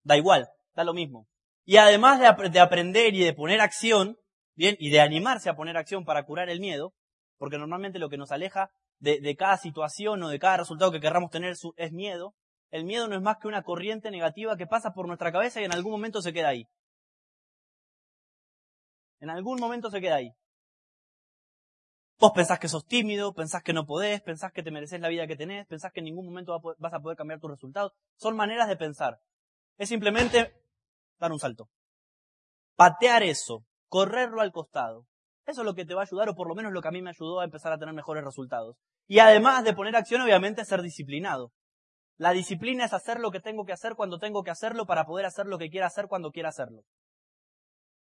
Da igual, da lo mismo. Y además de, de aprender y de poner acción, y de animarse a poner acción para curar el miedo, porque normalmente lo que nos aleja de, de cada situación o de cada resultado que querramos tener es miedo, el miedo no es más que una corriente negativa que pasa por nuestra cabeza y en algún momento se queda ahí. En algún momento se queda ahí. Vos pensás que sos tímido, pensás que no podés, pensás que te mereces la vida que tenés, pensás que en ningún momento vas a poder cambiar tus resultados. Son maneras de pensar. Es simplemente dar un salto. Patear eso, correrlo al costado. Eso es lo que te va a ayudar, o por lo menos lo que a mí me ayudó a empezar a tener mejores resultados. Y además de poner acción, obviamente, ser disciplinado. La disciplina es hacer lo que tengo que hacer cuando tengo que hacerlo para poder hacer lo que quiera hacer cuando quiera hacerlo.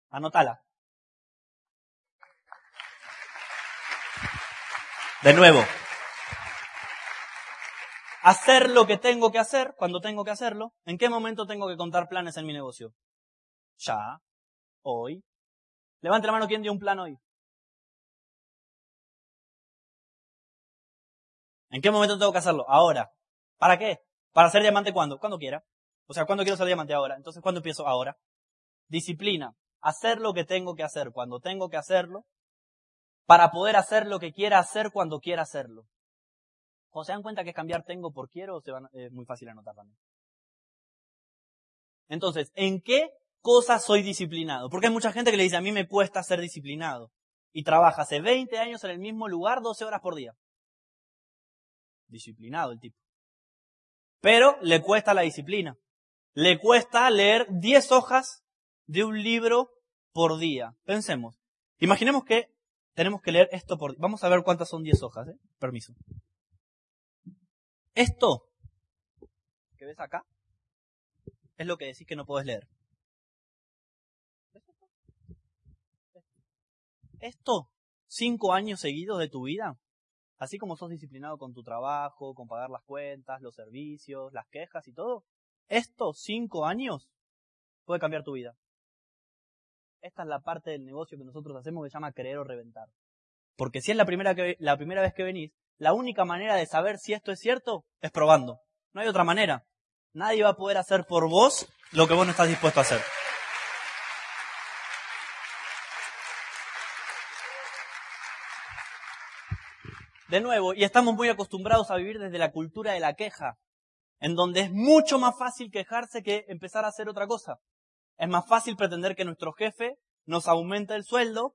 Anótala. De nuevo, hacer lo que tengo que hacer cuando tengo que hacerlo. ¿En qué momento tengo que contar planes en mi negocio? Ya, hoy. Levante la mano quien dio un plan hoy. ¿En qué momento tengo que hacerlo? Ahora. ¿Para qué? ¿Para ser diamante cuándo? Cuando quiera. O sea, ¿cuándo quiero ser diamante ahora? Entonces, ¿cuándo empiezo? Ahora. Disciplina. Hacer lo que tengo que hacer cuando tengo que hacerlo para poder hacer lo que quiera hacer cuando quiera hacerlo. Cuando se dan cuenta que cambiar tengo por quiero, se van, es muy fácil anotar también. Entonces, ¿en qué cosas soy disciplinado? Porque hay mucha gente que le dice, a mí me cuesta ser disciplinado. Y trabaja hace 20 años en el mismo lugar, 12 horas por día. Disciplinado el tipo. Pero le cuesta la disciplina. Le cuesta leer 10 hojas de un libro por día. Pensemos. Imaginemos que tenemos que leer esto por... Vamos a ver cuántas son 10 hojas, ¿eh? Permiso. Esto que ves acá es lo que decís que no puedes leer. Esto, cinco años seguidos de tu vida, así como sos disciplinado con tu trabajo, con pagar las cuentas, los servicios, las quejas y todo, estos cinco años puede cambiar tu vida. Esta es la parte del negocio que nosotros hacemos que se llama creer o reventar. Porque si es la primera, que, la primera vez que venís, la única manera de saber si esto es cierto es probando. No hay otra manera. Nadie va a poder hacer por vos lo que vos no estás dispuesto a hacer. De nuevo, y estamos muy acostumbrados a vivir desde la cultura de la queja, en donde es mucho más fácil quejarse que empezar a hacer otra cosa. Es más fácil pretender que nuestro jefe nos aumente el sueldo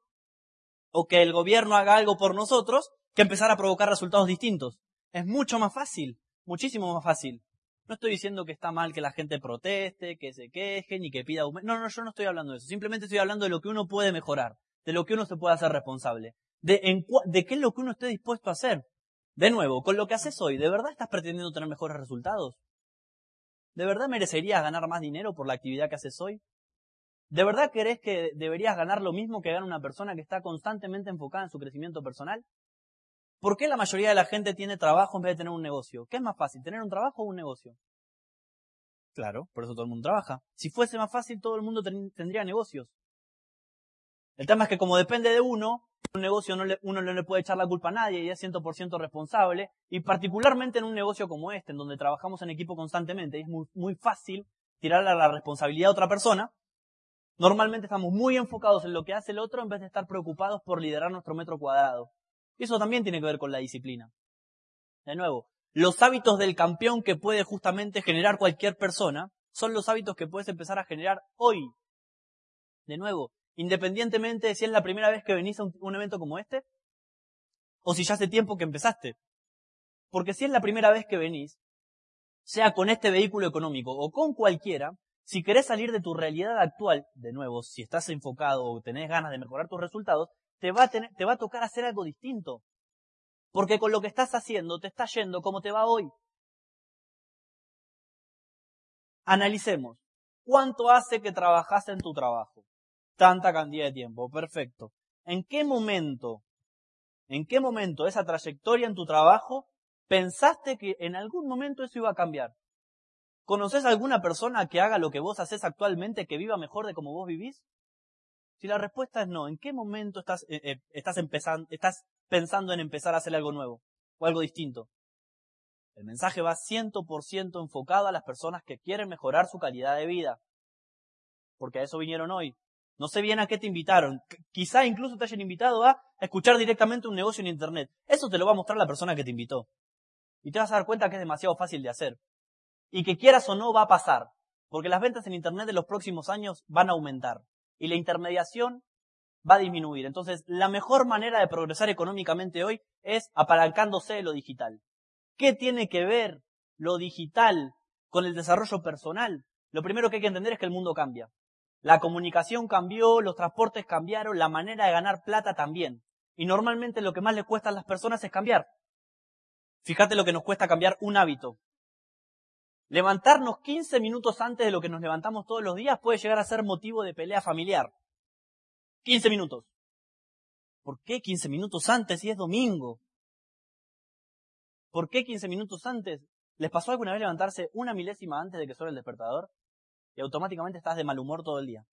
o que el gobierno haga algo por nosotros que empezar a provocar resultados distintos. Es mucho más fácil, muchísimo más fácil. No estoy diciendo que está mal que la gente proteste, que se queje, ni que pida aumento. No, no, yo no estoy hablando de eso. Simplemente estoy hablando de lo que uno puede mejorar, de lo que uno se puede hacer responsable, de, qué es lo que uno esté dispuesto a hacer. De nuevo, con lo que haces hoy, ¿de verdad estás pretendiendo tener mejores resultados? ¿De verdad merecerías ganar más dinero por la actividad que haces hoy? ¿De verdad crees que deberías ganar lo mismo que gana una persona que está constantemente enfocada en su crecimiento personal? ¿Por qué la mayoría de la gente tiene trabajo en vez de tener un negocio? ¿Qué es más fácil, tener un trabajo o un negocio? Claro, por eso todo el mundo trabaja. Si fuese más fácil, todo el mundo tendría negocios. El tema es que como depende de uno, un negocio no le, uno no le puede echar la culpa a nadie y es 100% responsable. Y particularmente en un negocio como este, en donde trabajamos en equipo constantemente, es muy, muy fácil tirarle la responsabilidad a otra persona. Normalmente estamos muy enfocados en lo que hace el otro en vez de estar preocupados por liderar nuestro metro cuadrado. Y eso también tiene que ver con la disciplina. De nuevo, los hábitos del campeón que puede justamente generar cualquier persona son los hábitos que puedes empezar a generar hoy. De nuevo, independientemente de si es la primera vez que venís a un, evento como este, o si ya hace tiempo que empezaste. Porque si es la primera vez que venís, sea con este vehículo económico o con cualquiera, si querés salir de tu realidad actual, de nuevo, si estás enfocado o tenés ganas de mejorar tus resultados, te va a, tener, te va a tocar hacer algo distinto. Porque con lo que estás haciendo te está yendo como te va hoy. Analicemos. ¿Cuánto hace que trabajas en tu trabajo? Tanta cantidad de tiempo. Perfecto. ¿En qué momento, en qué momento esa trayectoria en tu trabajo pensaste que en algún momento eso iba a cambiar? ¿Conoces alguna persona que haga lo que vos haces actualmente, que viva mejor de como vos vivís? Si la respuesta es no, ¿en qué momento estás, eh, eh, estás, empezando, estás pensando en empezar a hacer algo nuevo o algo distinto? El mensaje va 100% enfocado a las personas que quieren mejorar su calidad de vida. Porque a eso vinieron hoy. No sé bien a qué te invitaron. Quizá incluso te hayan invitado a escuchar directamente un negocio en Internet. Eso te lo va a mostrar la persona que te invitó. Y te vas a dar cuenta que es demasiado fácil de hacer. Y que quieras o no va a pasar. Porque las ventas en Internet de los próximos años van a aumentar y la intermediación va a disminuir. Entonces, la mejor manera de progresar económicamente hoy es apalancándose de lo digital. ¿Qué tiene que ver lo digital con el desarrollo personal? Lo primero que hay que entender es que el mundo cambia. La comunicación cambió, los transportes cambiaron, la manera de ganar plata también. Y normalmente lo que más le cuesta a las personas es cambiar. Fíjate lo que nos cuesta cambiar un hábito. Levantarnos 15 minutos antes de lo que nos levantamos todos los días puede llegar a ser motivo de pelea familiar. 15 minutos. ¿Por qué 15 minutos antes si es domingo? ¿Por qué 15 minutos antes? ¿Les pasó alguna vez levantarse una milésima antes de que suene el despertador? Y automáticamente estás de mal humor todo el día.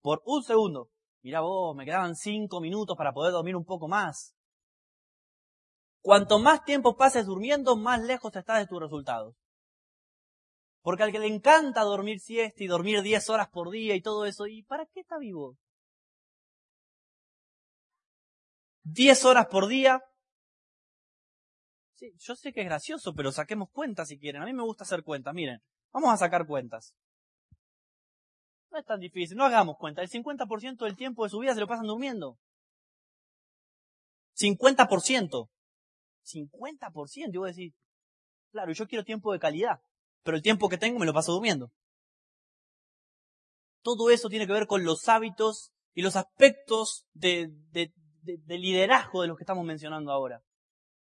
Por un segundo. Mira vos, me quedaban 5 minutos para poder dormir un poco más. Cuanto más tiempo pases durmiendo, más lejos estás de tus resultados. Porque al que le encanta dormir siesta y dormir 10 horas por día y todo eso, ¿y para qué está vivo? 10 horas por día. Sí, yo sé que es gracioso, pero saquemos cuentas si quieren. A mí me gusta hacer cuentas. Miren, vamos a sacar cuentas. No es tan difícil, no hagamos cuenta. El 50% del tiempo de su vida se lo pasan durmiendo. 50%. 50%. Yo voy a decir, claro, yo quiero tiempo de calidad, pero el tiempo que tengo me lo paso durmiendo. Todo eso tiene que ver con los hábitos y los aspectos de, de, de, liderazgo de los que estamos mencionando ahora.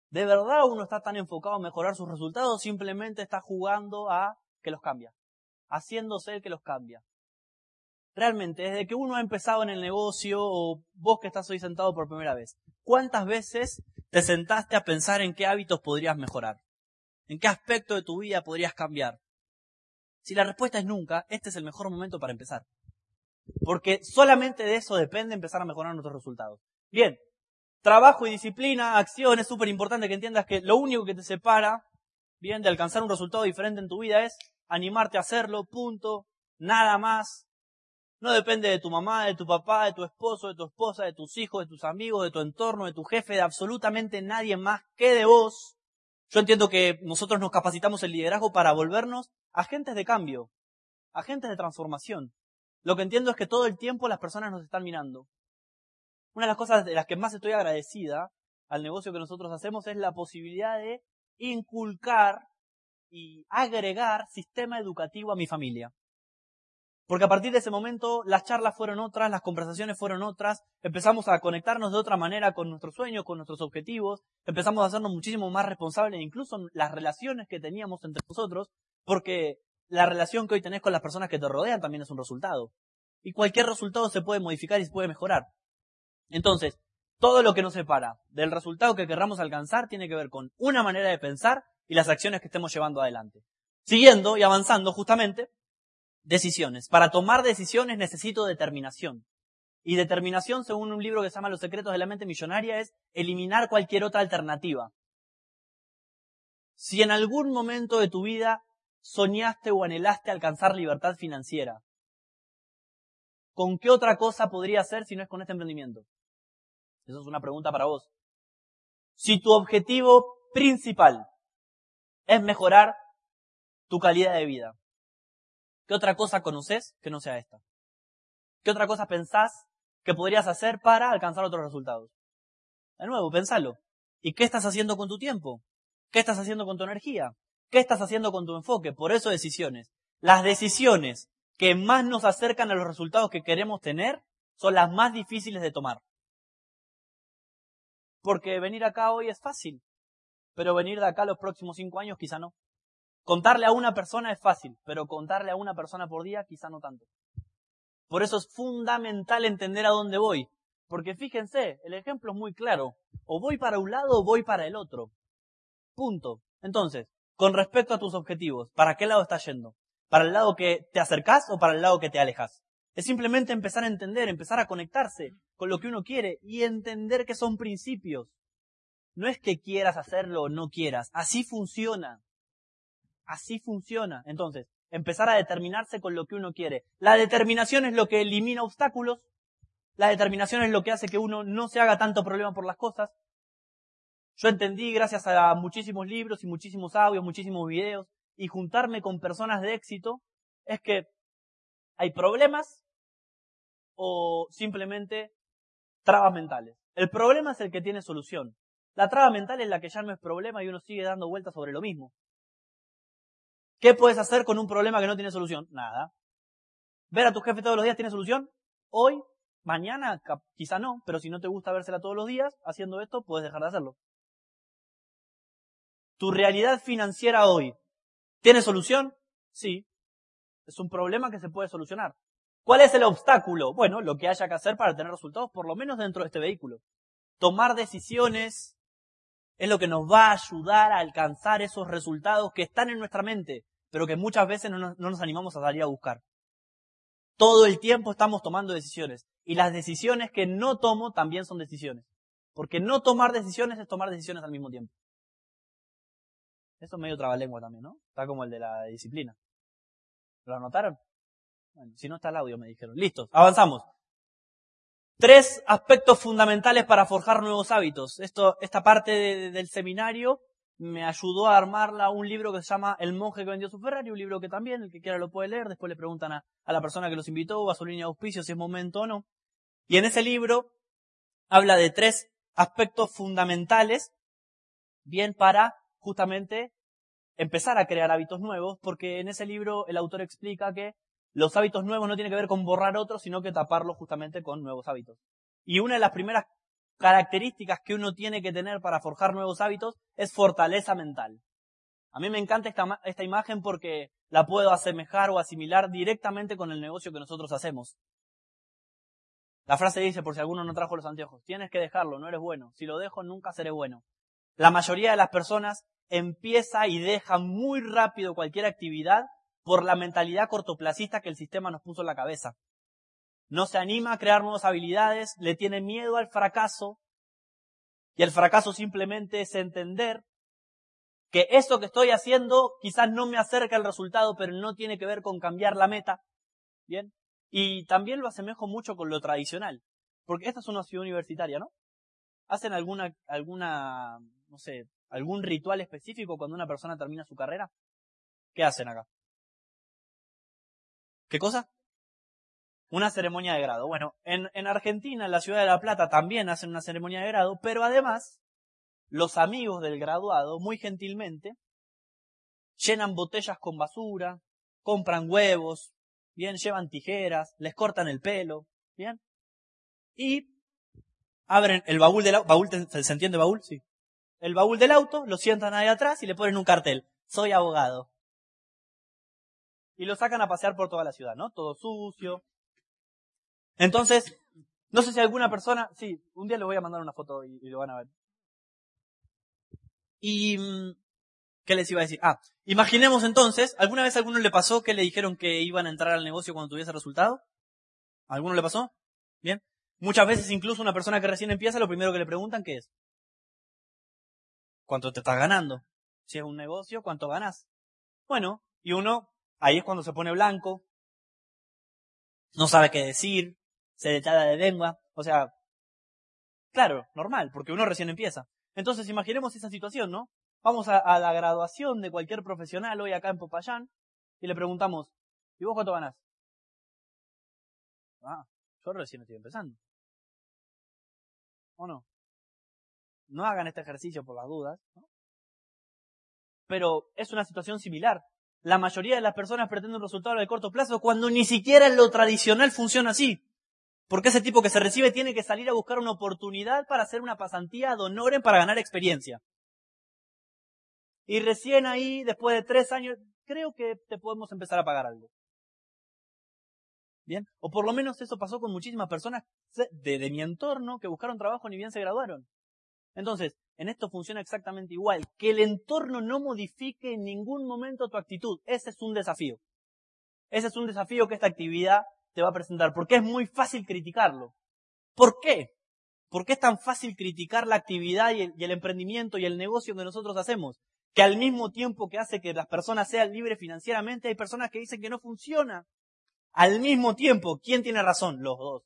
¿De verdad uno está tan enfocado a mejorar sus resultados? Simplemente está jugando a que los cambia. Haciéndose el que los cambia. Realmente, desde que uno ha empezado en el negocio o vos que estás hoy sentado por primera vez, ¿cuántas veces te sentaste a pensar en qué hábitos podrías mejorar? ¿En qué aspecto de tu vida podrías cambiar? Si la respuesta es nunca, este es el mejor momento para empezar. Porque solamente de eso depende empezar a mejorar nuestros resultados. Bien, trabajo y disciplina, acción, es súper importante que entiendas que lo único que te separa, bien, de alcanzar un resultado diferente en tu vida es animarte a hacerlo, punto, nada más. No depende de tu mamá, de tu papá, de tu esposo, de tu esposa, de tus hijos, de tus amigos, de tu entorno, de tu jefe, de absolutamente nadie más que de vos. Yo entiendo que nosotros nos capacitamos el liderazgo para volvernos agentes de cambio, agentes de transformación. Lo que entiendo es que todo el tiempo las personas nos están mirando. Una de las cosas de las que más estoy agradecida al negocio que nosotros hacemos es la posibilidad de inculcar y agregar sistema educativo a mi familia. Porque a partir de ese momento las charlas fueron otras, las conversaciones fueron otras, empezamos a conectarnos de otra manera con nuestros sueños, con nuestros objetivos, empezamos a hacernos muchísimo más responsables, incluso las relaciones que teníamos entre nosotros, porque la relación que hoy tenés con las personas que te rodean también es un resultado. Y cualquier resultado se puede modificar y se puede mejorar. Entonces, todo lo que nos separa del resultado que querramos alcanzar tiene que ver con una manera de pensar y las acciones que estemos llevando adelante. Siguiendo y avanzando justamente, decisiones. Para tomar decisiones necesito determinación. Y determinación, según un libro que se llama Los secretos de la mente millonaria, es eliminar cualquier otra alternativa. Si en algún momento de tu vida soñaste o anhelaste alcanzar libertad financiera, ¿con qué otra cosa podría ser si no es con este emprendimiento? Esa es una pregunta para vos. Si tu objetivo principal es mejorar tu calidad de vida, ¿qué otra cosa conoces que no sea esta? ¿Qué otra cosa pensás que podrías hacer para alcanzar otros resultados? De nuevo, pensalo. ¿Y qué estás haciendo con tu tiempo? ¿Qué estás haciendo con tu energía? ¿Qué estás haciendo con tu enfoque? Por eso decisiones. Las decisiones que más nos acercan a los resultados que queremos tener son las más difíciles de tomar. Porque venir acá hoy es fácil, pero venir de acá los próximos cinco años quizá no. Contarle a una persona es fácil, pero contarle a una persona por día quizá no tanto. Por eso es fundamental entender a dónde voy. Porque fíjense, el ejemplo es muy claro. O voy para un lado o voy para el otro. Punto. Entonces, con respecto a tus objetivos, ¿para qué lado estás yendo? ¿Para el lado que te acercás o para el lado que te alejas? Es simplemente empezar a entender, empezar a conectarse con lo que uno quiere y entender que son principios. No es que quieras hacerlo o no quieras, así funciona. Así funciona. Entonces, empezar a determinarse con lo que uno quiere. La determinación es lo que elimina obstáculos. La determinación es lo que hace que uno no se haga tanto problema por las cosas. Yo entendí gracias a muchísimos libros y muchísimos audios, muchísimos videos y juntarme con personas de éxito es que hay problemas o simplemente trabas mentales. El problema es el que tiene solución. La traba mental es la que ya no es problema y uno sigue dando vueltas sobre lo mismo. ¿Qué puedes hacer con un problema que no tiene solución? Nada. ¿Ver a tu jefe todos los días tiene solución? Hoy, mañana, quizá no, pero si no te gusta vérsela todos los días haciendo esto, puedes dejar de hacerlo. ¿Tu realidad financiera hoy tiene solución? Sí. Es un problema que se puede solucionar. ¿Cuál es el obstáculo? Bueno, lo que haya que hacer para tener resultados, por lo menos dentro de este vehículo. Tomar decisiones es lo que nos va a ayudar a alcanzar esos resultados que están en nuestra mente, pero que muchas veces no nos, no nos animamos a salir a buscar. Todo el tiempo estamos tomando decisiones. Y las decisiones que no tomo también son decisiones. Porque no tomar decisiones es tomar decisiones al mismo tiempo. Esto es medio trabalengua también, ¿no? Está como el de la disciplina. ¿Lo anotaron? Bueno, si no está el audio, me dijeron. Listos, avanzamos. Tres aspectos fundamentales para forjar nuevos hábitos. Esto, esta parte del seminario me ayudó a armarla un libro que se llama El monje que vendió su Ferrari, un libro que también, el que quiera lo puede leer, después le preguntan a, a la persona que los invitó a su línea de auspicio si es momento o no. Y en ese libro habla de tres aspectos fundamentales, bien para justamente empezar a crear hábitos nuevos, porque en ese libro el autor explica que los hábitos nuevos no tienen que ver con borrar otros, sino que taparlos justamente con nuevos hábitos. Y una de las primeras características que uno tiene que tener para forjar nuevos hábitos es fortaleza mental. A mí me encanta esta, esta imagen porque la puedo asemejar o asimilar directamente con el negocio que nosotros hacemos. La frase dice, por si alguno no trajo los anteojos, tienes que dejarlo, no eres bueno. Si lo dejo, nunca seré bueno. La mayoría de las personas empieza y deja muy rápido cualquier actividad por la mentalidad cortoplacista que el sistema nos puso en la cabeza. No se anima a crear nuevas habilidades, le tiene miedo al fracaso, y el fracaso simplemente es entender que eso que estoy haciendo quizás no me acerca al resultado, pero no tiene que ver con cambiar la meta. Bien. Y también lo asemejo mucho con lo tradicional. Porque esta es una ciudad universitaria, ¿no? ¿Hacen alguna, alguna, no sé, algún ritual específico cuando una persona termina su carrera? ¿Qué hacen acá? ¿Qué cosa? Una ceremonia de grado. Bueno, en, en Argentina, en la ciudad de La Plata, también hacen una ceremonia de grado, pero además, los amigos del graduado, muy gentilmente, llenan botellas con basura, compran huevos, bien, llevan tijeras, les cortan el pelo, bien, y abren el baúl del auto, baúl, ¿se entiende baúl? Sí. El baúl del auto, lo sientan ahí atrás y le ponen un cartel, soy abogado y lo sacan a pasear por toda la ciudad, ¿no? Todo sucio. Entonces, no sé si alguna persona, sí, un día le voy a mandar una foto y, lo van a ver. Y, mm, ¿qué les iba a decir? Ah, imaginemos entonces, ¿alguna vez a alguno le pasó que le dijeron que iban a entrar al negocio cuando tuviese resultado? ¿A alguno le pasó? Bien. Muchas veces incluso una persona que recién empieza, lo primero que le preguntan, ¿qué es? ¿Cuánto te estás ganando? Si es un negocio, ¿cuánto ganas? Bueno, y uno Ahí es cuando se pone blanco, no sabe qué decir, se detalla de lengua, o sea, claro, normal, porque uno recién empieza. Entonces imaginemos esa situación, ¿no? Vamos a, la graduación de cualquier profesional hoy acá en Popayán y le preguntamos, ¿y vos cuánto ganás? Ah, yo recién estoy empezando. ¿O no? No hagan este ejercicio por las dudas, ¿no? Pero es una situación similar la mayoría de las personas pretenden un resultado a corto plazo cuando ni siquiera lo tradicional funciona así. Porque ese tipo que se recibe tiene que salir a buscar una oportunidad para hacer una pasantía de honoren para ganar experiencia. Y recién ahí, después de tres años, creo que te podemos empezar a pagar algo. Bien, o por lo menos eso pasó con muchísimas personas de, de mi entorno que buscaron trabajo ni bien se graduaron. Entonces, en esto funciona exactamente igual. Que el entorno no modifique en ningún momento tu actitud. Ese es un desafío. Ese es un desafío que esta actividad te va a presentar. Porque es muy fácil criticarlo. ¿Por qué? ¿Por qué es tan fácil criticar la actividad y el, y el emprendimiento y el negocio que nosotros hacemos? Que al mismo tiempo que hace que las personas sean libres financieramente, hay personas que dicen que no funciona. Al mismo tiempo, ¿quién tiene razón? Los dos.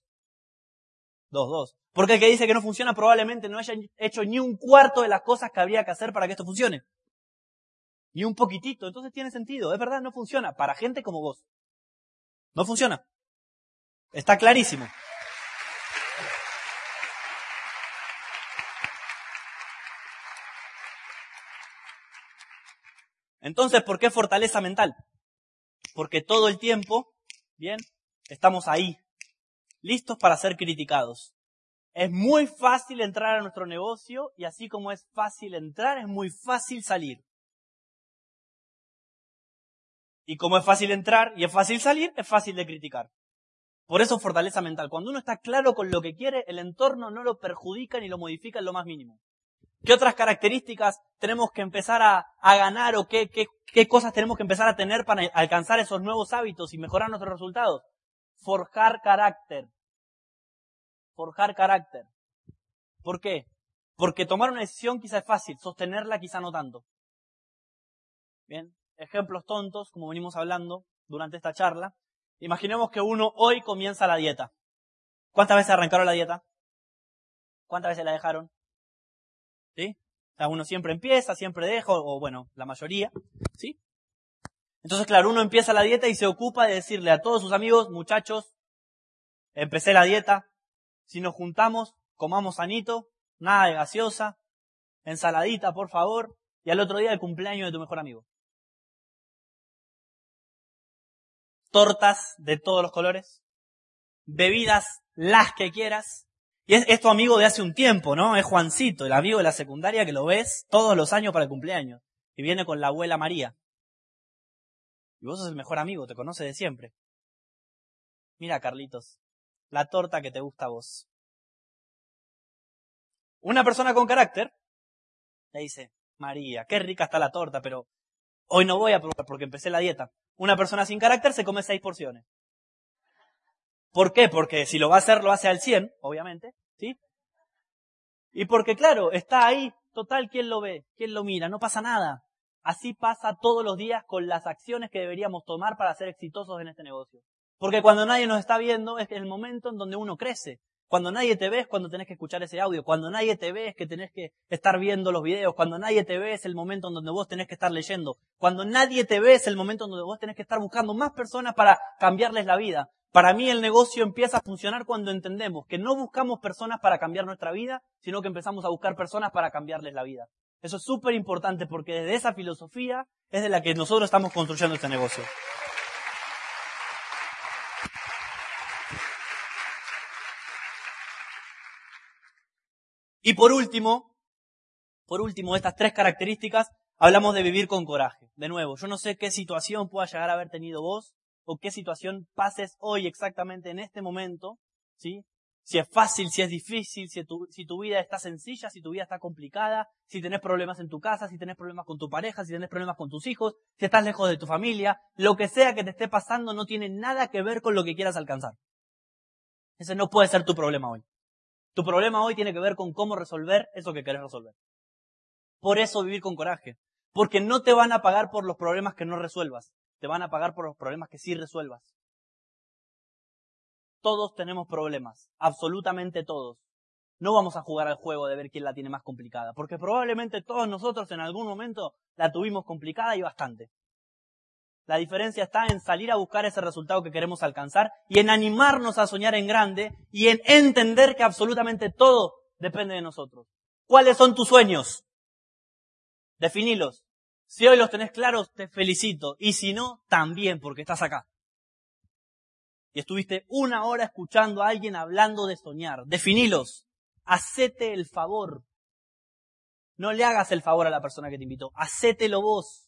Dos. Porque el que dice que no funciona probablemente no haya hecho ni un cuarto de las cosas que habría que hacer para que esto funcione. Ni un poquitito. Entonces tiene sentido. Es verdad, no funciona. Para gente como vos. No funciona. Está clarísimo. Entonces, ¿por qué fortaleza mental? Porque todo el tiempo, bien, estamos ahí, listos para ser criticados. Es muy fácil entrar a nuestro negocio y así como es fácil entrar, es muy fácil salir. Y como es fácil entrar y es fácil salir, es fácil de criticar. Por eso fortaleza mental. Cuando uno está claro con lo que quiere, el entorno no lo perjudica ni lo modifica en lo más mínimo. ¿Qué otras características tenemos que empezar a, ganar o qué, qué cosas tenemos que empezar a tener para alcanzar esos nuevos hábitos y mejorar nuestros resultados? Forjar carácter forjar carácter. ¿Por qué? Porque tomar una decisión quizá es fácil, sostenerla quizá no tanto. Bien, ejemplos tontos, como venimos hablando durante esta charla. Imaginemos que uno hoy comienza la dieta. ¿Cuántas veces arrancaron la dieta? ¿Cuántas veces la dejaron? ¿Sí? O sea, uno siempre empieza, siempre deja, o bueno, la mayoría, ¿sí? Entonces, claro, uno empieza la dieta y se ocupa de decirle a todos sus amigos, muchachos, empecé la dieta, si nos juntamos, comamos sanito, nada de gaseosa, ensaladita, por favor, y al otro día el cumpleaños de tu mejor amigo. Tortas de todos los colores, bebidas las que quieras. Y es, tu amigo de hace un tiempo, ¿no? Es Juancito, el amigo de la secundaria que lo ves todos los años para el cumpleaños. Y viene con la abuela María. Y vos sos el mejor amigo, te conoce de siempre. Mira, Carlitos, la torta que te gusta a vos. Una persona con carácter le dice, María, qué rica está la torta, pero hoy no voy a probar porque empecé la dieta. Una persona sin carácter se come seis porciones. ¿Por qué? Porque si lo va a hacer, lo hace al 100, obviamente, ¿sí? Y porque, claro, está ahí, total, ¿quién lo ve? ¿Quién lo mira? No pasa nada. Así pasa todos los días con las acciones que deberíamos tomar para ser exitosos en este negocio. Porque cuando nadie nos está viendo es el momento en donde uno crece. Cuando nadie te ve es cuando tenés que escuchar ese audio. Cuando nadie te ve es que tenés que estar viendo los videos. Cuando nadie te ve es el momento en donde vos tenés que estar leyendo. Cuando nadie te ve es el momento en donde vos tenés que estar buscando más personas para cambiarles la vida. Para mí el negocio empieza a funcionar cuando entendemos que no buscamos personas para cambiar nuestra vida, sino que empezamos a buscar personas para cambiarles la vida. Eso es súper importante porque desde esa filosofía es de la que nosotros estamos construyendo este negocio. Y por último, por último, de estas tres características, hablamos de vivir con coraje. De nuevo, yo no sé qué situación pueda llegar a haber tenido vos o qué situación pases hoy exactamente en este momento, ¿sí? Si es fácil, si es difícil, si tu, si tu vida está sencilla, si tu vida está complicada, si tenés problemas en tu casa, si tenés problemas con tu pareja, si tenés problemas con tus hijos, si estás lejos de tu familia, lo que sea que te esté pasando no tiene nada que ver con lo que quieras alcanzar. Ese no puede ser tu problema hoy. Tu problema hoy tiene que ver con cómo resolver eso que querés resolver. Por eso vivir con coraje. Porque no te van a pagar por los problemas que no resuelvas. Te van a pagar por los problemas que sí resuelvas. Todos tenemos problemas. Absolutamente todos. No vamos a jugar al juego de ver quién la tiene más complicada. Porque probablemente todos nosotros en algún momento la tuvimos complicada y bastante. La diferencia está en salir a buscar ese resultado que queremos alcanzar y en animarnos a soñar en grande y en entender que absolutamente todo depende de nosotros. ¿Cuáles son tus sueños? Definilos. Si hoy los tenés claros, te felicito. Y si no, también, porque estás acá. Y estuviste una hora escuchando a alguien hablando de soñar. Definilos. Hacete el favor. No le hagas el favor a la persona que te invitó. Hacételo vos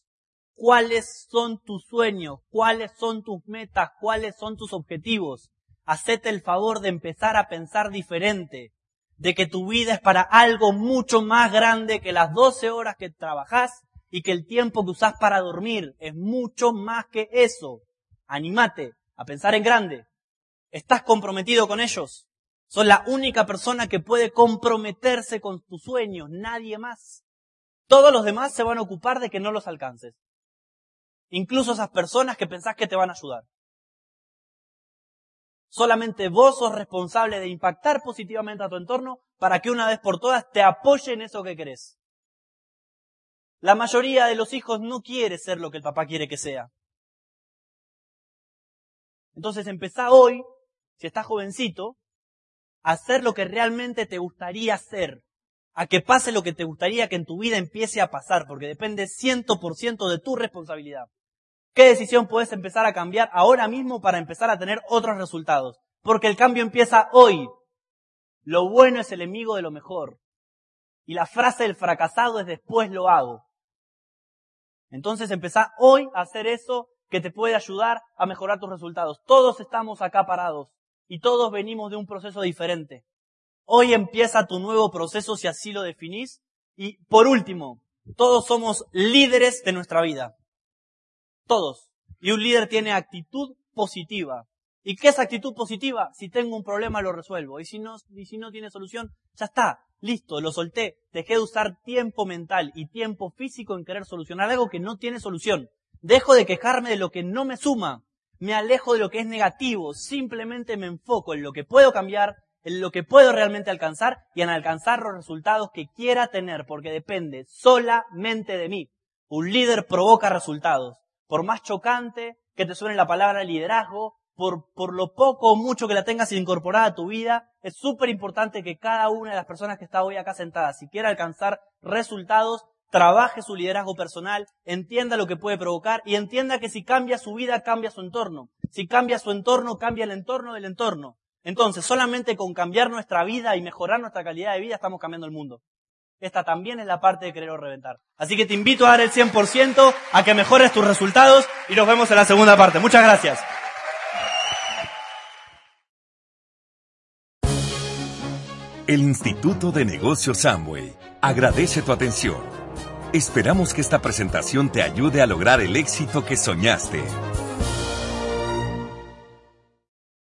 cuáles son tus sueños, cuáles son tus metas, cuáles son tus objetivos. Hacete el favor de empezar a pensar diferente, de que tu vida es para algo mucho más grande que las 12 horas que trabajas y que el tiempo que usás para dormir es mucho más que eso. Animate a pensar en grande. ¿Estás comprometido con ellos? Son la única persona que puede comprometerse con tus sueños, nadie más. Todos los demás se van a ocupar de que no los alcances. Incluso esas personas que pensás que te van a ayudar. Solamente vos sos responsable de impactar positivamente a tu entorno para que una vez por todas te apoye en eso que querés. La mayoría de los hijos no quiere ser lo que el papá quiere que sea. Entonces empezá hoy, si estás jovencito, a hacer lo que realmente te gustaría hacer. A que pase lo que te gustaría que en tu vida empiece a pasar, porque depende ciento por ciento de tu responsabilidad. ¿Qué decisión puedes empezar a cambiar ahora mismo para empezar a tener otros resultados? Porque el cambio empieza hoy. Lo bueno es el enemigo de lo mejor. Y la frase del fracasado es después lo hago. Entonces empezá hoy a hacer eso que te puede ayudar a mejorar tus resultados. Todos estamos acá parados y todos venimos de un proceso diferente. Hoy empieza tu nuevo proceso si así lo definís. Y por último, todos somos líderes de nuestra vida. Todos. Y un líder tiene actitud positiva. ¿Y qué es actitud positiva? Si tengo un problema lo resuelvo. Y si no, y si no tiene solución, ya está. Listo, lo solté. Dejé de usar tiempo mental y tiempo físico en querer solucionar algo que no tiene solución. Dejo de quejarme de lo que no me suma. Me alejo de lo que es negativo. Simplemente me enfoco en lo que puedo cambiar, en lo que puedo realmente alcanzar y en alcanzar los resultados que quiera tener, porque depende solamente de mí. Un líder provoca resultados. Por más chocante que te suene la palabra liderazgo, por, por lo poco o mucho que la tengas incorporada a tu vida, es súper importante que cada una de las personas que está hoy acá sentada, si quiere alcanzar resultados, trabaje su liderazgo personal, entienda lo que puede provocar y entienda que si cambia su vida, cambia su entorno. Si cambia su entorno, cambia el entorno del entorno. Entonces, solamente con cambiar nuestra vida y mejorar nuestra calidad de vida estamos cambiando el mundo. Esta también es la parte de querer o reventar. Así que te invito a dar el 100%, a que mejores tus resultados y nos vemos en la segunda parte. Muchas gracias. El Instituto de Negocios Samway agradece tu atención. Esperamos que esta presentación te ayude a lograr el éxito que soñaste.